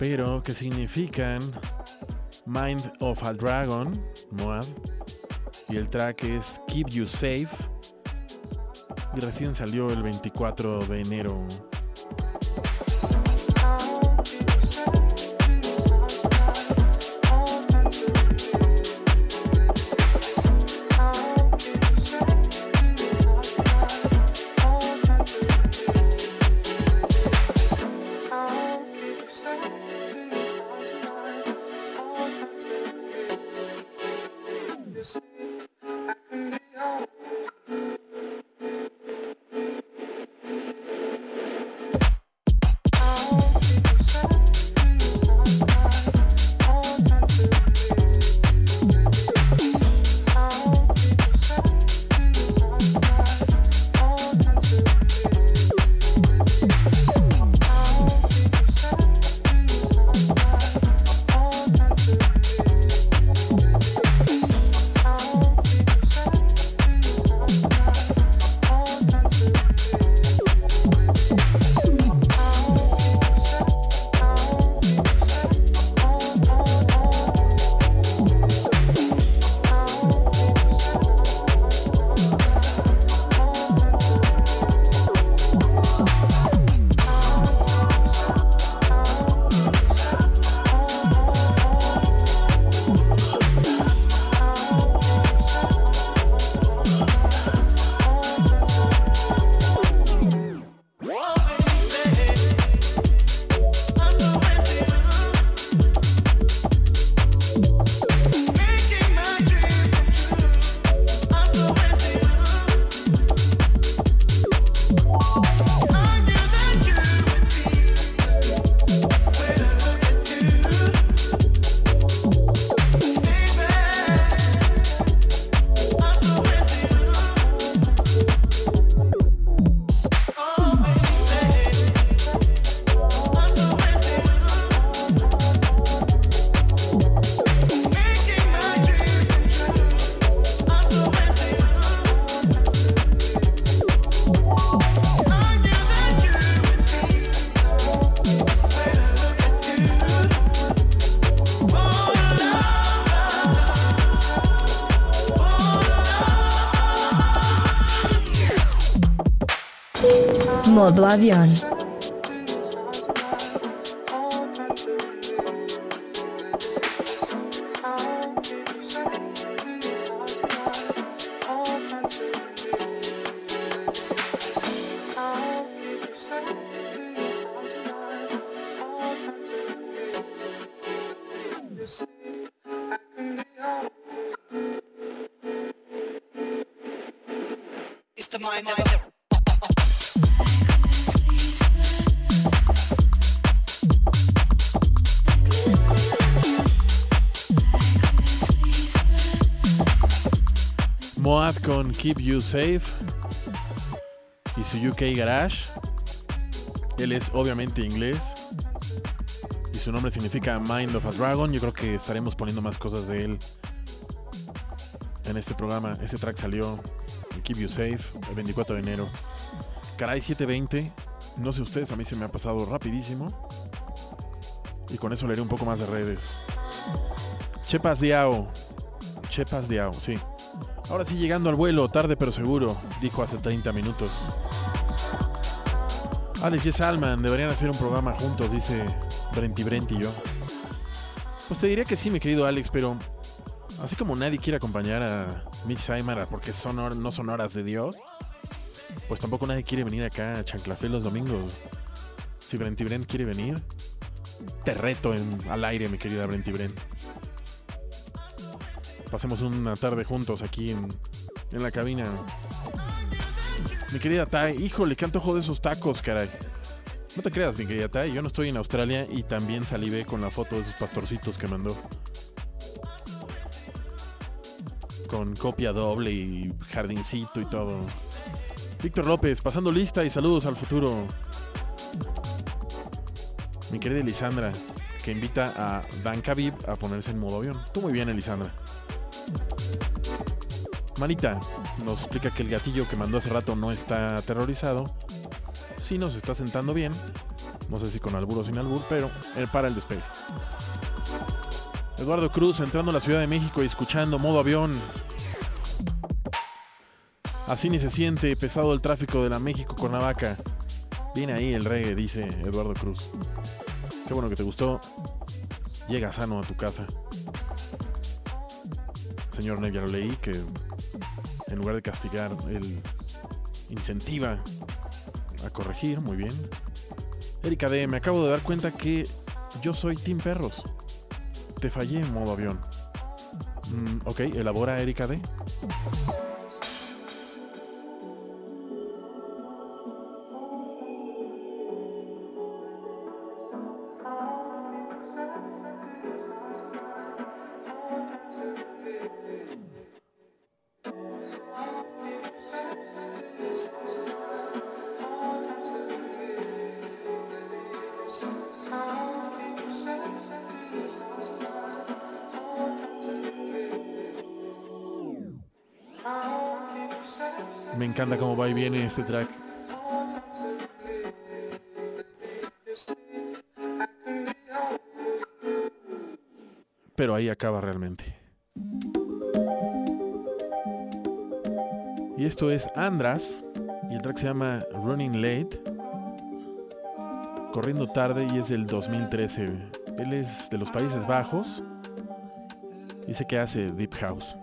A: Pero que significan Mind of a Dragon, MOAD. Y el track es Keep You Safe. Y recién salió el 24 de enero. Modo
B: Keep You Safe y su UK Garage. Él es obviamente inglés y su nombre significa Mind of a Dragon. Yo creo que estaremos poniendo más cosas de él en este programa. Este track salió en Keep You Safe el 24 de enero. Caray 720. No sé ustedes, a mí se me ha pasado rapidísimo. Y con eso leeré un poco más de redes. Chepas Diao. Chepas Diao, sí. Ahora sí llegando al vuelo, tarde pero seguro, dijo hace 30 minutos. Alex y Salman deberían hacer un programa juntos, dice Brenti Brent y yo. Pues te diría que sí, mi querido Alex, pero así como nadie quiere acompañar a Mitch Symara porque son no son horas de Dios, pues tampoco nadie quiere venir acá a Chanclafé los domingos. Si Brenti Brent quiere venir, te reto en- al aire, mi querida Brenti Brent. Pasemos una tarde juntos aquí en, la cabina. Mi querida Tai, híjole, qué antojo de esos tacos, caray. No te creas, mi querida Tai, yo no estoy en Australia y también salivé con la foto de esos pastorcitos que mandó. Con copia doble y jardincito y todo. Víctor López, pasando lista y saludos al futuro. Mi querida Elisandra, que invita a Dan Khabib a ponerse en modo avión. Tú muy bien, Elisandra. Manita nos explica que el gatillo que mandó hace rato no está aterrorizado. Sí nos está sentando bien. No sé si con albur o sin albur, pero él para el despegue. Eduardo Cruz entrando a la Ciudad de México y escuchando modo avión. Así ni se siente pesado el tráfico de la México Cuernavaca. Viene ahí el reggae, dice Eduardo Cruz. Qué bueno que te gustó. Llega sano a tu casa. Señor ya lo leí, que en lugar de castigar, él incentiva a corregir. Muy bien. Erika D, me acabo de dar cuenta que yo soy Team Perros. Te fallé en modo avión. Mm, ok, elabora Erika D. este track. Pero ahí acaba realmente. Y esto es Andras. Y el track se llama Running Late. Corriendo tarde y es del 2013. Él es de los Países Bajos. Dice que hace Deep House.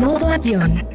A: Modo avión.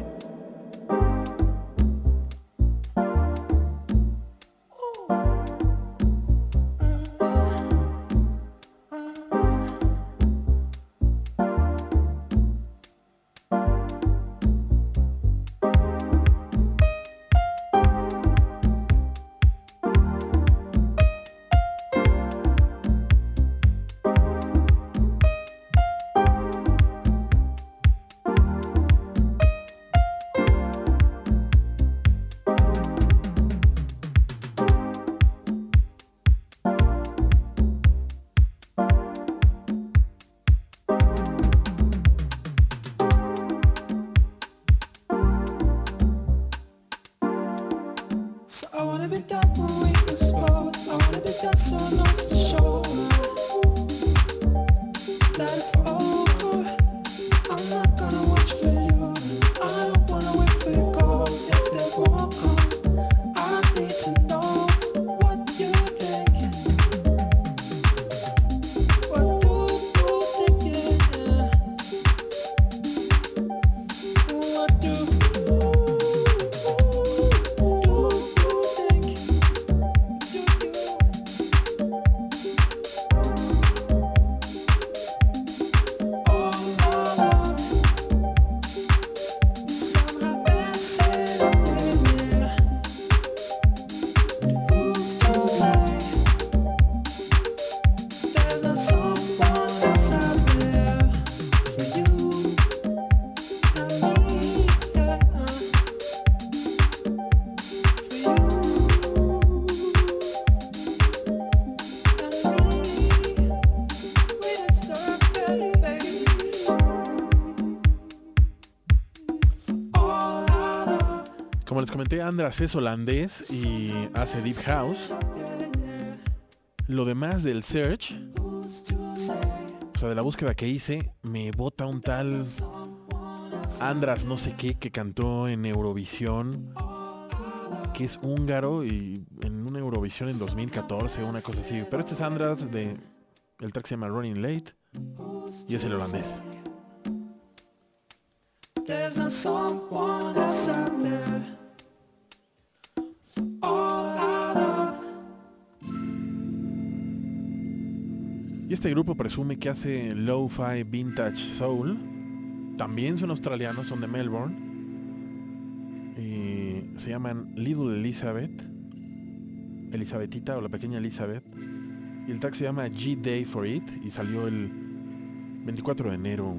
P: Andras es holandés y hace Deep House. Lo demás del search, o sea, de la búsqueda que hice, me bota un tal Andras no sé qué que cantó en Eurovisión, que es húngaro y en una Eurovisión en 2014, una cosa así. Pero este es Andras de el track se llama Running Late y es el holandés. Y este grupo presume que hace lo-fi vintage soul. También son australianos, son de Melbourne. Y se llaman Little Elizabeth. Elizabetita o la pequeña Elizabeth. Y el track se llama G-Day for It y salió el 24 de enero.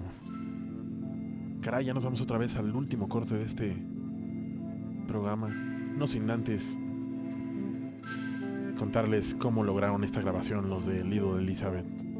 P: Caray, ya nos vamos otra vez al último corte de este programa. No sin antes contarles cómo lograron esta grabación los de Little Elizabeth.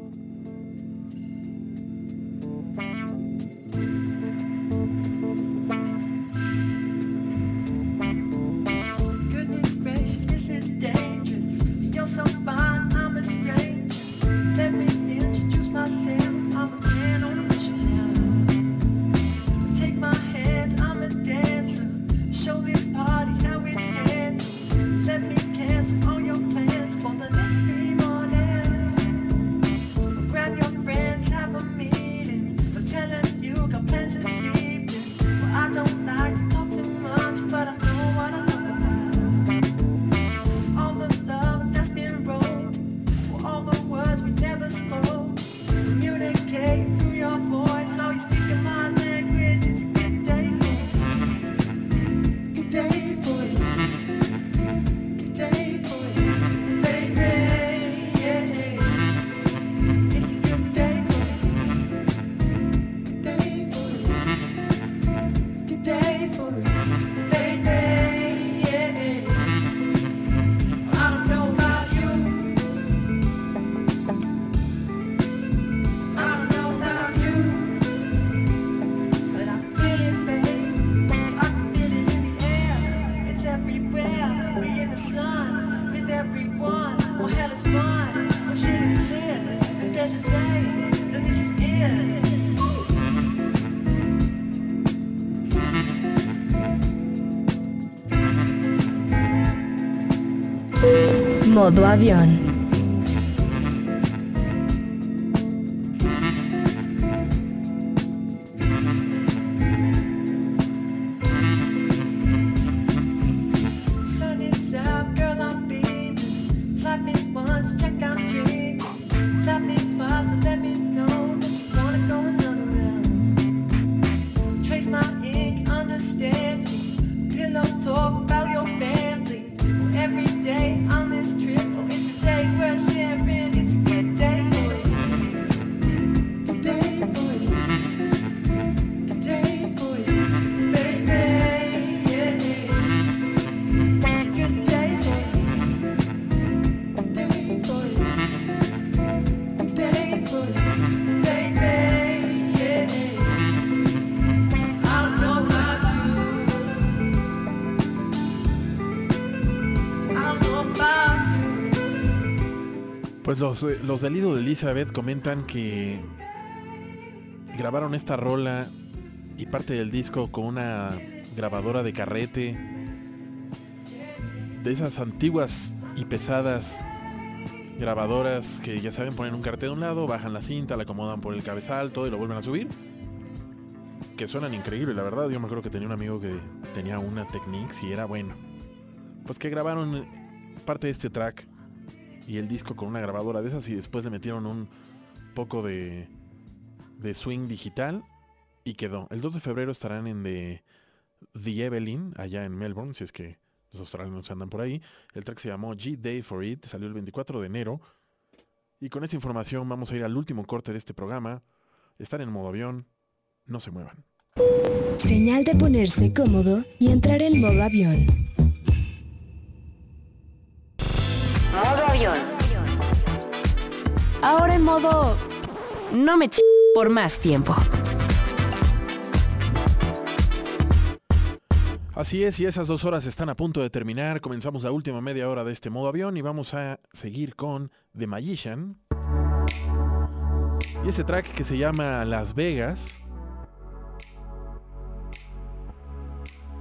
A: Modo avión.
B: Los, eh, los del de Elizabeth comentan que grabaron esta rola y parte del disco con una grabadora de carrete de esas antiguas y pesadas grabadoras que ya saben ponen un carrete de un lado, bajan la cinta, la acomodan por el cabezal, todo y lo vuelven a subir. Que suenan increíbles, la verdad. Yo me acuerdo que tenía un amigo que tenía una Technics y era bueno. Pues que grabaron parte de este track y el disco con una grabadora de esas y después le metieron un poco de, de swing digital y quedó. El 2 de febrero estarán en The, The Evelyn, allá en Melbourne, si es que los australianos andan por ahí. El track se llamó G-Day for It, salió el 24 de enero. Y con esta información vamos a ir al último corte de este programa. Están en modo avión, no se muevan.
A: Señal de ponerse cómodo y entrar en modo avión.
I: Ahora en modo... No me ch... por más tiempo.
B: Así es, y esas dos horas están a punto de terminar. Comenzamos la última media hora de este modo avión y vamos a seguir con The Magician. Y ese track que se llama Las Vegas.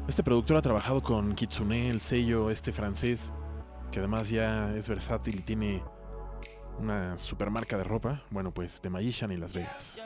B: Este productor ha trabajado con Kitsune, el sello este francés, que además ya es versátil y tiene una super marca de ropa. Bueno, pues The Magician y Las Vegas.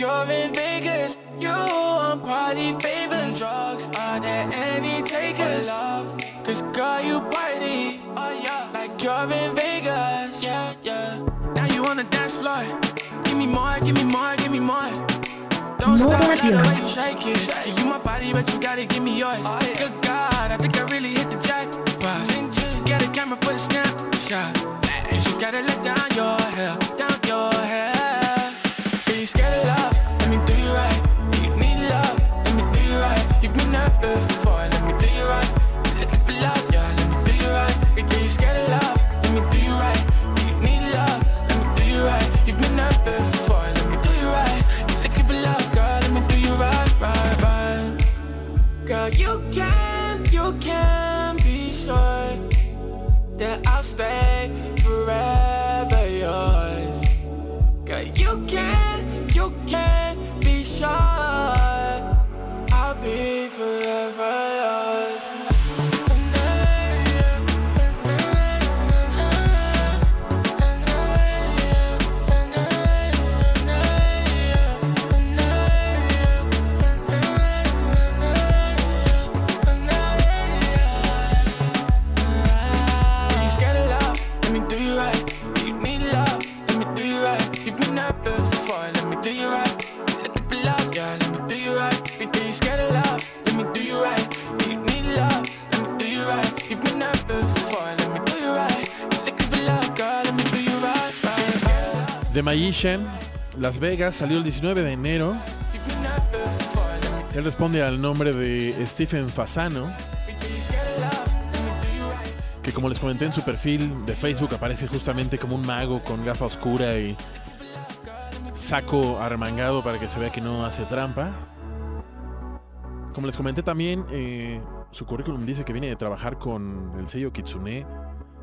D: You're in Vegas. You want party favors. Drugs, are there any takers? Love, Cause girl, you party. Oh yeah, like you're in Vegas. Yeah, yeah. Now you on the dance floor. Give me more, give me more, give me more. Don't stop, love the way you shake it. Yeah, you my body, but you gotta give me yours. Oh, Good God, I think I really hit the
B: Las Vegas, salió el 19 de enero. Él responde al nombre de Stephen Fasano, que como les comenté en su perfil de Facebook aparece justamente como un mago con gafa oscura y saco armangado para que se vea que no hace trampa. Como les comenté también, eh, su currículum dice que viene de trabajar con el sello Kitsune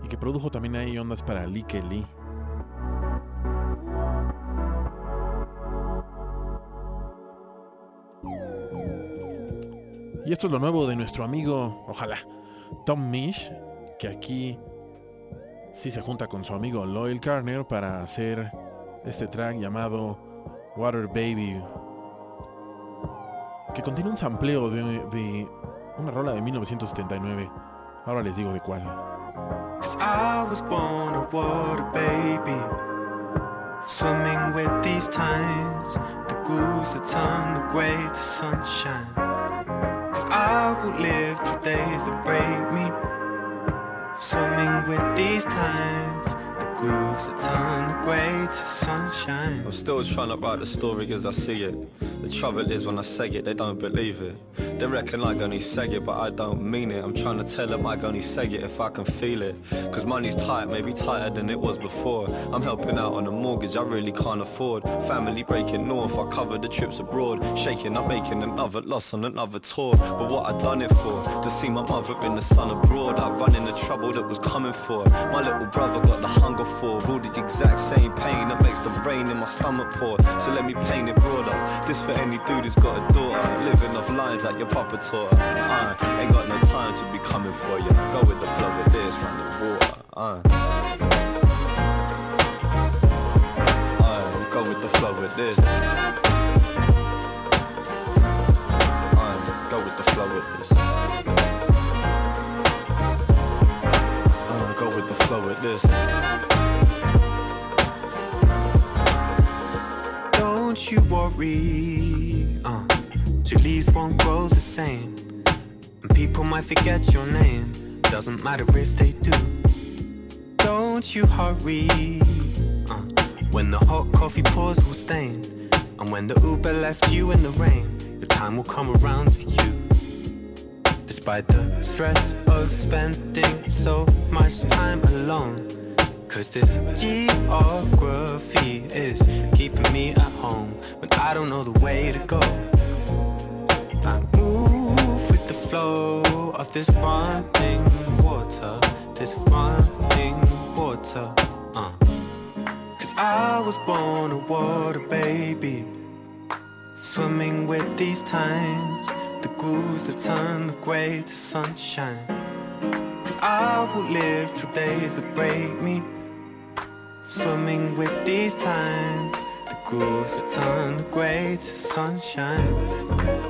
B: y que produjo también ahí ondas para Lee Y esto es lo nuevo de nuestro amigo, ojalá, Tom Mish, que aquí sí se junta con su amigo Loyal Carner para hacer este track llamado Water Baby, que contiene un sampleo de, una rola de 1979. Ahora les digo de cuál.
Q: Cause I will live through days that break me. Swimming with these times grooves that turn the gray to sunshine
R: I'm still trying to write the story as I see it. The trouble is when I say it, they don't believe it. They reckon I only say it, but I don't mean it. I'm trying to tell them I only say it if I can feel it. Cause money's tight, maybe tighter than it was before. I'm helping out on a mortgage I really can't afford. Family breaking north, I cover the trips abroad. Shaking, I'm making another loss on another tour. But what I done it for? To see my mother in the sun abroad. I run in the trouble that was coming for. My little brother got the hunger for. All the exact same pain that makes the rain in my stomach pour. So let me paint it broader. This for any dude who's got a daughter. Living off lines like your papa taught her. I ain't got no time to be coming for you. Go with the flow with this, run the water. Uh. Uh, go with the flow with this. Uh, go with the flow with this. Uh, go with the flow with this.
Q: Don't you worry, uh, two leaves won't grow the same. And people might forget your name, doesn't matter if they do. Don't you hurry, uh, when the hot coffee pours will stain. And when the Uber left you in the rain, your time will come around to you. Despite the stress of spending so much time alone. Cause this geography is keeping me at home when I don't know the way to go. I move with the flow of this running water, this running water. Uh. Cause I was born a water baby, swimming with these times, the grooves that turn the gray to sunshine. Cause I will live through days that break me. Swimming with these times, the grooves that turn the gray to sunshine.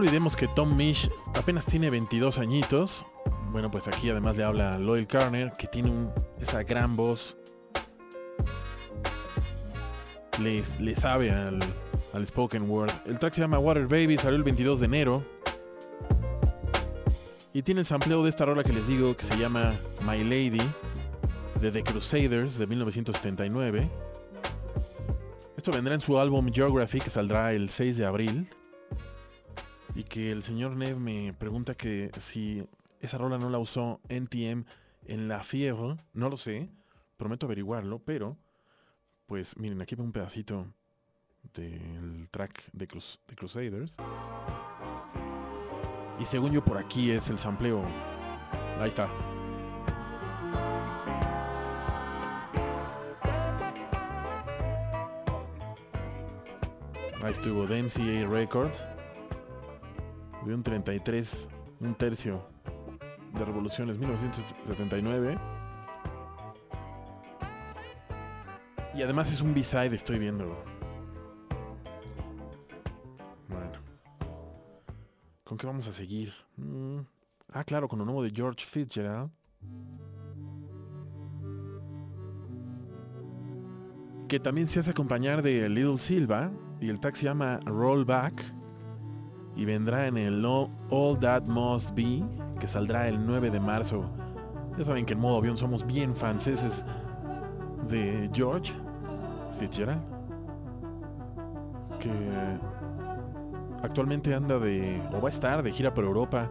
B: Olvidemos que Tom Misch apenas tiene 22 añitos. Bueno, pues aquí además le habla Loyal Carner, que tiene esa gran voz. Le, le sabe al, al spoken word. El track se llama Water Baby, salió el 22 de enero. Y tiene el sampleo de esta rola que les digo, que se llama My Lady, de The Crusaders, de 1979. Esto vendrá en su álbum Geography, que saldrá el 6 de abril. Y que el señor Nev me pregunta que si esa rola no la usó NTM en La Fièvre. No lo sé, prometo averiguarlo, pero pues miren, aquí veo un pedacito del track de Crusaders. Y según yo por aquí es el sampleo. Ahí está. Ahí estuvo de MCA Records de un 33, un tercio de revoluciones, 1979. Y además es un B-side, estoy viendo. Bueno. ¿Con qué vamos a seguir? Mm. Ah, claro, con lo nuevo de George Fitzgerald. Que también se hace acompañar de Little Silva. Y el tag se llama Rollback y vendrá en el All That Must Be que saldrá el 9 de marzo. Ya saben que en modo avión somos bien franceses de George Fitzgerald que actualmente anda de o va a estar de gira por Europa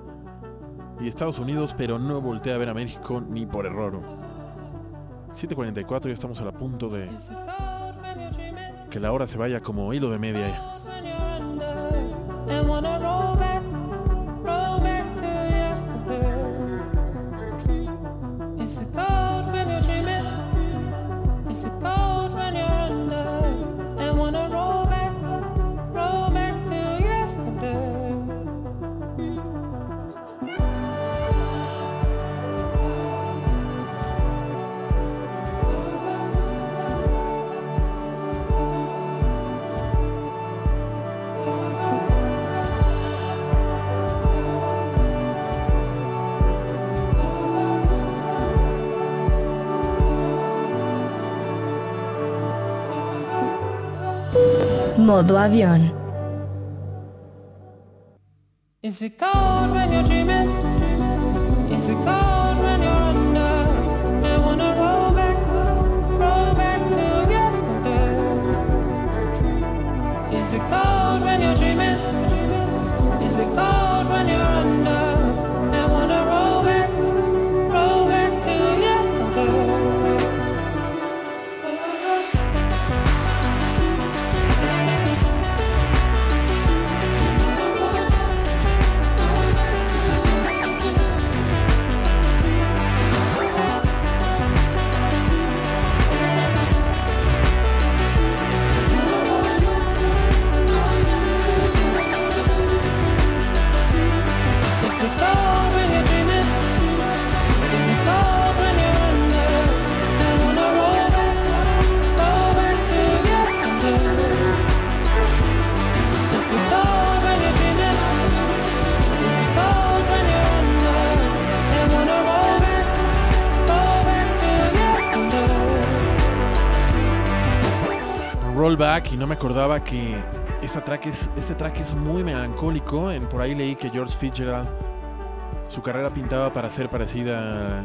B: y Estados Unidos, pero no voltea a ver a México ni por error. 7.44, ya estamos a la punto de que la hora se vaya como hilo de media.
A: Modo avión.
B: Acordaba que esta track es, este track es muy melancólico. En, por ahí leí que George Fitzgerald su carrera pintaba para ser parecida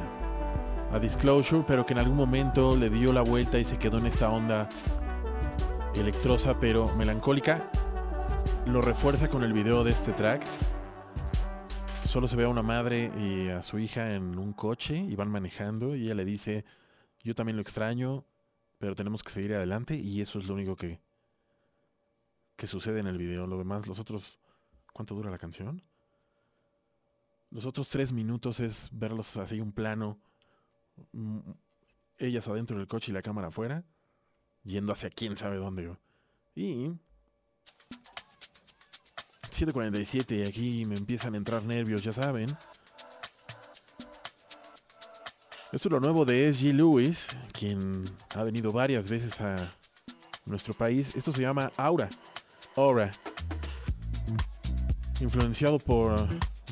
B: a, a Disclosure, pero que en algún momento le dio la vuelta y se quedó en esta onda electrosa pero melancólica. Lo refuerza con el video de este track. Solo se ve a una madre y a su hija en un coche y van manejando y ella le dice, yo también lo extraño, pero tenemos que seguir adelante y eso es lo único que, que sucede en el video. Lo demás, los otros, ¿cuánto dura la canción? Los otros tres minutos es verlos así un plano, mm, ellas adentro del coche y la cámara afuera, yendo hacia quién sabe dónde. Y 7.47 y aquí me empiezan a entrar nervios, ya saben. Esto es lo nuevo de S.G. Lewis, quien ha venido varias veces a nuestro país. Esto se llama Aura. Aura. Influenciado por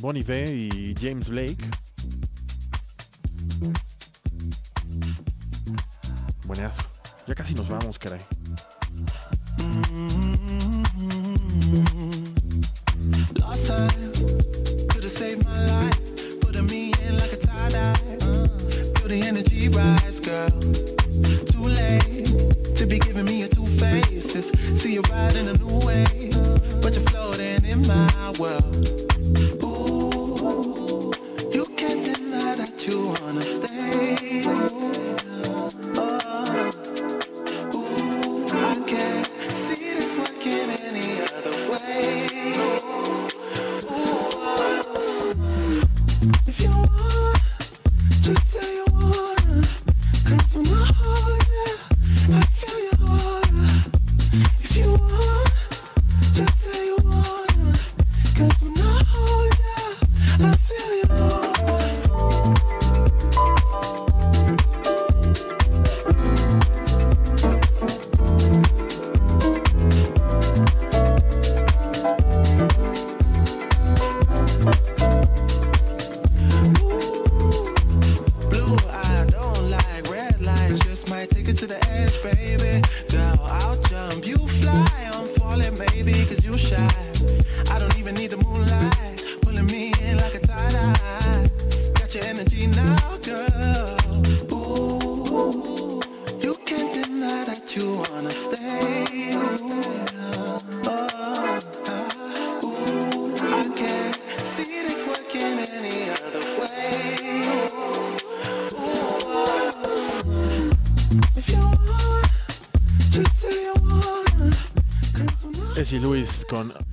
B: Bonnie V y James Blake. Buenazo. Ya casi nos vamos, caray.
K: Lost time, could have saved my life. Putting me in like a tie dye. Feel the energy rise, girl. Too late to be giving me a two faces. See you riding in a new wave, but you're floating in my world. Ooh, you can't deny that you wanna stay.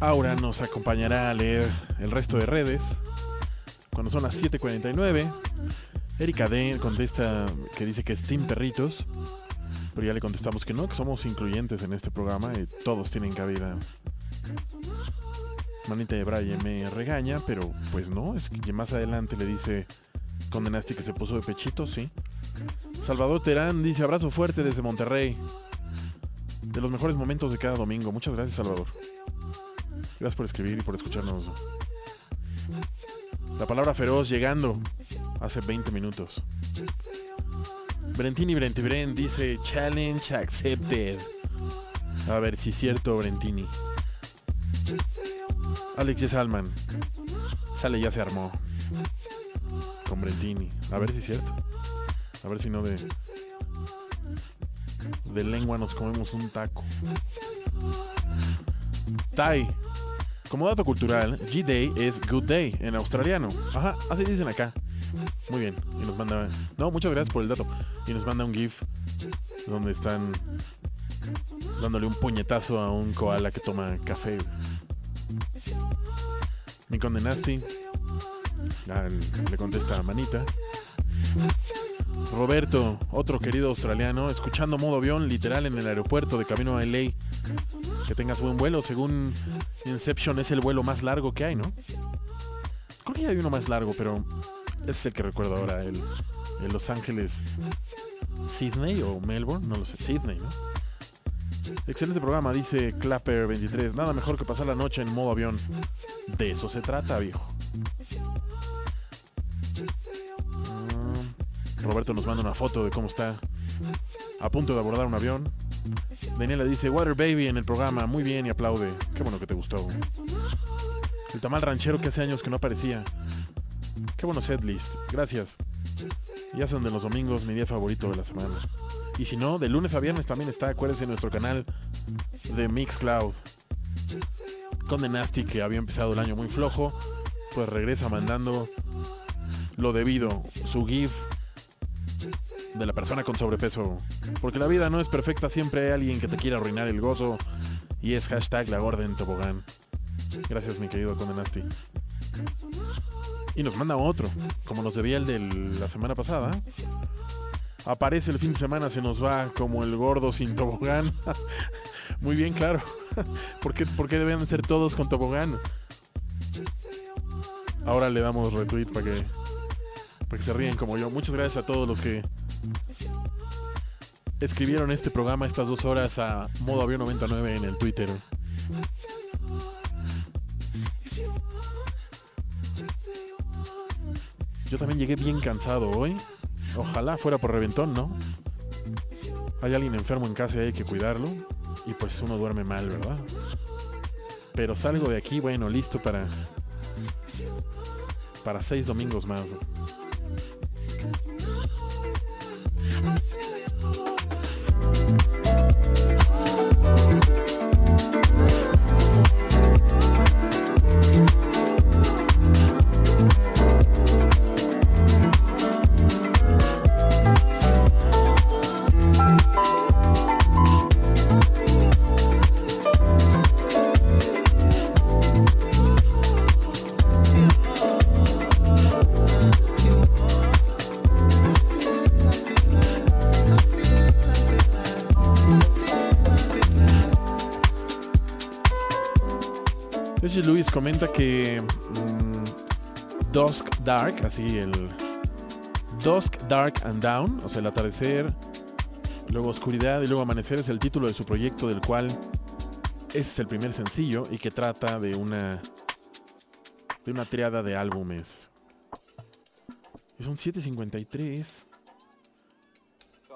B: Aura nos acompañará a leer el resto de redes. Cuando son las 7.49, Erika D contesta que dice que es Team Perritos. Pero ya le contestamos que no, que somos incluyentes en este programa y todos tienen cabida. Manita de Brian me regaña, pero pues no, es que más adelante le dice condenaste que se puso de pechito, sí. Salvador Terán dice abrazo fuerte desde Monterrey. De los mejores momentos de cada domingo. Muchas gracias, Salvador. Gracias por escribir y por escucharnos. La palabra feroz llegando hace 20 minutos. Brentini Brentibren dice Challenge accepted. A ver si es cierto, Brentini. Alex Yesalman. Sale ya se armó. Con Brentini. A ver si es cierto. A ver si no de. De lengua nos comemos un taco. Tai. Como dato cultural, G-Day es Good Day en australiano. Ajá, así dicen acá. Muy bien. Y nos manda. No, muchas gracias por el dato. Y nos manda un GIF donde están dándole un puñetazo a un koala que toma café. Mi condenasti. Ah, le contesta a Manita. Roberto, otro querido australiano, escuchando modo avión literal en el aeropuerto de camino a LA. Que tengas buen vuelo. Según Inception es el vuelo más largo que hay, ¿no? Creo que ya hay uno más largo, pero ese es el que recuerdo ahora. El, el Los Ángeles, Sydney o Melbourne, no lo sé. Sydney, ¿no? Excelente programa, dice Clapper23. Nada mejor que pasar la noche en modo avión. De eso se trata, viejo. Roberto nos manda una foto de cómo está a punto de abordar un avión. Daniela dice Water Baby en el programa, muy bien y aplaude. Qué bueno que te gustó. El tamal ranchero que hace años que no aparecía. Qué bueno setlist, gracias. Ya son de los domingos mi día favorito de la semana. Y si no, de lunes a viernes también está, acuérdense, en nuestro canal de Mixcloud. Con The Nasty, que había empezado el año muy flojo, pues regresa mandando lo debido, su GIF de la persona con sobrepeso. Porque la vida no es perfecta, siempre hay alguien que te quiere arruinar el gozo. Y es hashtag la gorda tobogán. Gracias, mi querido Conde Nasty. Y nos manda otro, como nos debía el de la semana pasada. Aparece el fin de semana, se nos va como el gordo sin tobogán. Muy bien, claro. ¿Por qué, por qué deben ser todos con tobogán? Ahora le damos retweet para que, para que se ríen como yo. Muchas gracias a todos los que escribieron este programa estas dos horas a modo avión 99 en el Twitter. Yo también llegué bien cansado hoy. Ojalá fuera por reventón, ¿no? Hay alguien enfermo en casa y hay que cuidarlo. Y pues uno duerme mal, ¿verdad? Pero salgo de aquí, bueno, listo para. Para seis domingos más. Ese Comenta que mm, Dusk Dark, así el Dusk Dark and Down, o sea, el atardecer, luego oscuridad y luego amanecer es el título de su proyecto del cual es el primer sencillo y que trata de una de una triada de álbumes. Y son 7.53.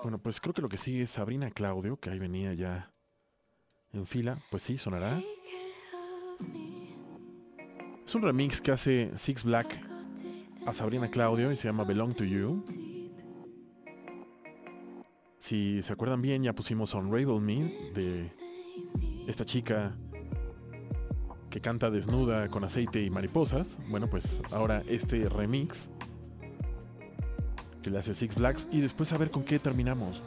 E: Bueno, pues creo que lo que sigue es Sabrina Claudio, que ahí venía ya en fila. Pues sí, sonará. Es un remix que hace Six Black a Sabrina Claudio y se llama Belong to You. Si se acuerdan bien, ya pusimos Unravel Me de esta chica que canta desnuda con aceite y mariposas. Bueno, pues ahora este remix que le hace Six Blacks y después a ver con qué terminamos.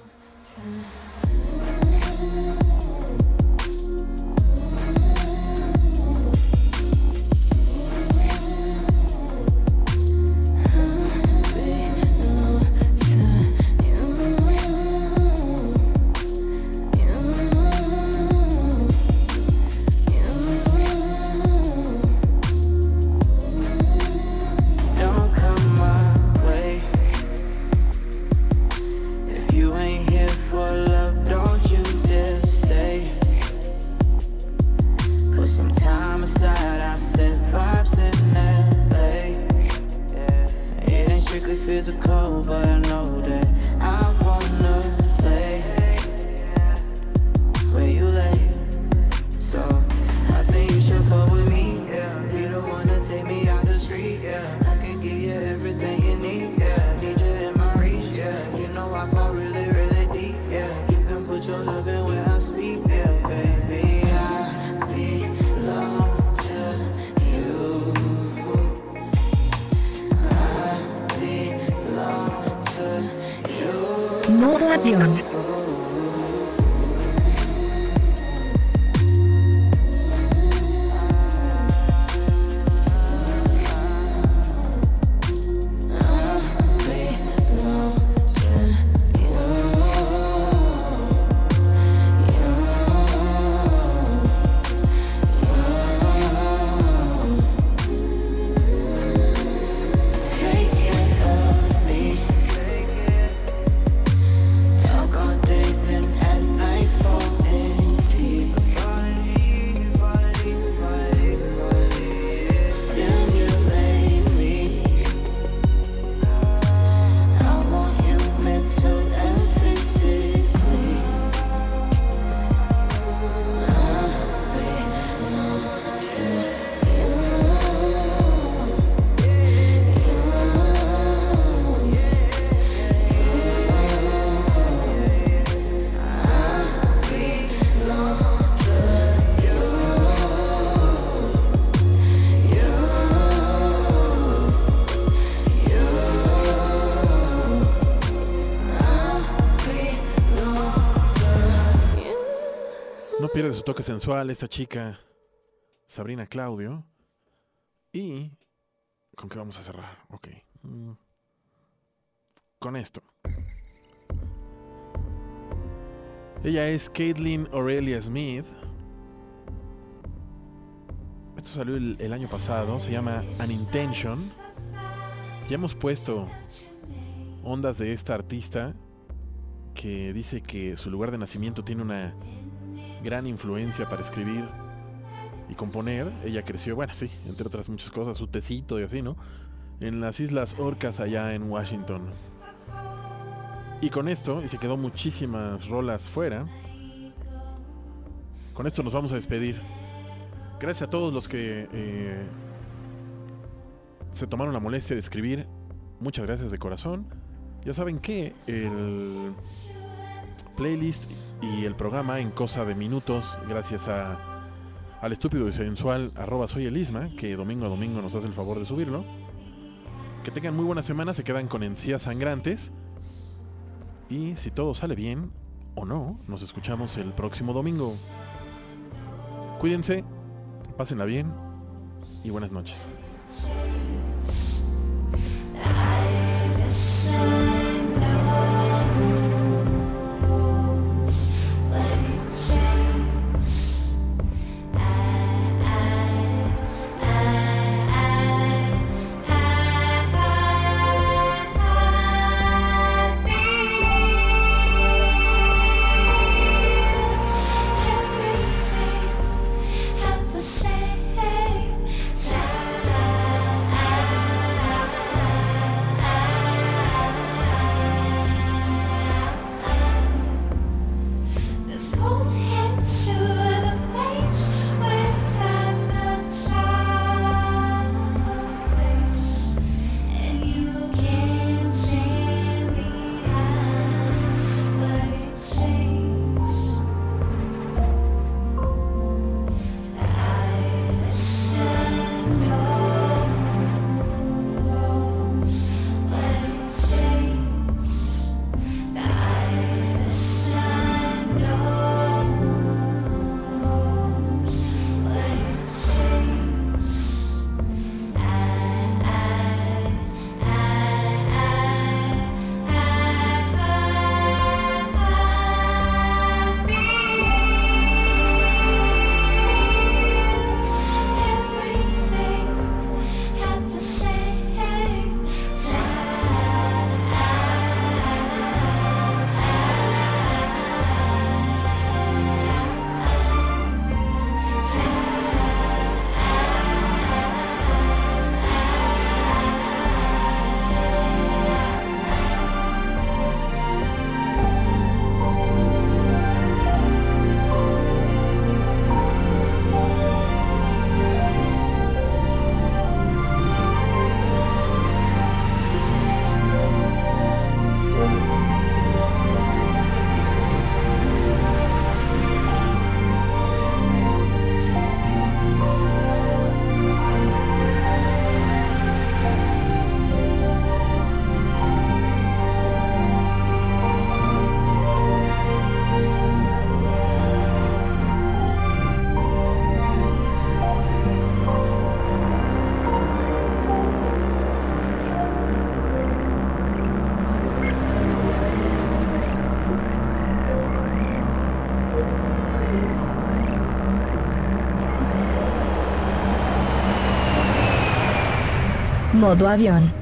E: Pierde su toque sensual esta chica, Sabrina Claudio. Y... ¿Con qué vamos a cerrar? Ok. Mm. Con esto. Ella es Caitlin Aurelia Smith. Esto salió el, el año pasado. Se llama An Intention. Ya hemos puesto ondas de esta artista que dice que su lugar de nacimiento tiene una gran influencia para escribir y componer. Ella creció, bueno, sí, entre otras muchas cosas, su tecito y así, ¿no? En las Islas Orcas allá en Washington. Y con esto, y se quedó muchísimas rolas fuera, con esto nos vamos a despedir. Gracias a todos los que eh, se tomaron la molestia de escribir. Muchas gracias de corazón. Ya saben que el playlist y el programa en cosa de minutos, gracias a, al estúpido y sensual arroba soy el Isma, que domingo a domingo nos hace el favor de subirlo. Que tengan muy buena semana, se quedan con encías sangrantes. Y si todo sale bien, o no, nos escuchamos el próximo domingo. Cuídense, pásenla bien y buenas noches.
H: Modo avión.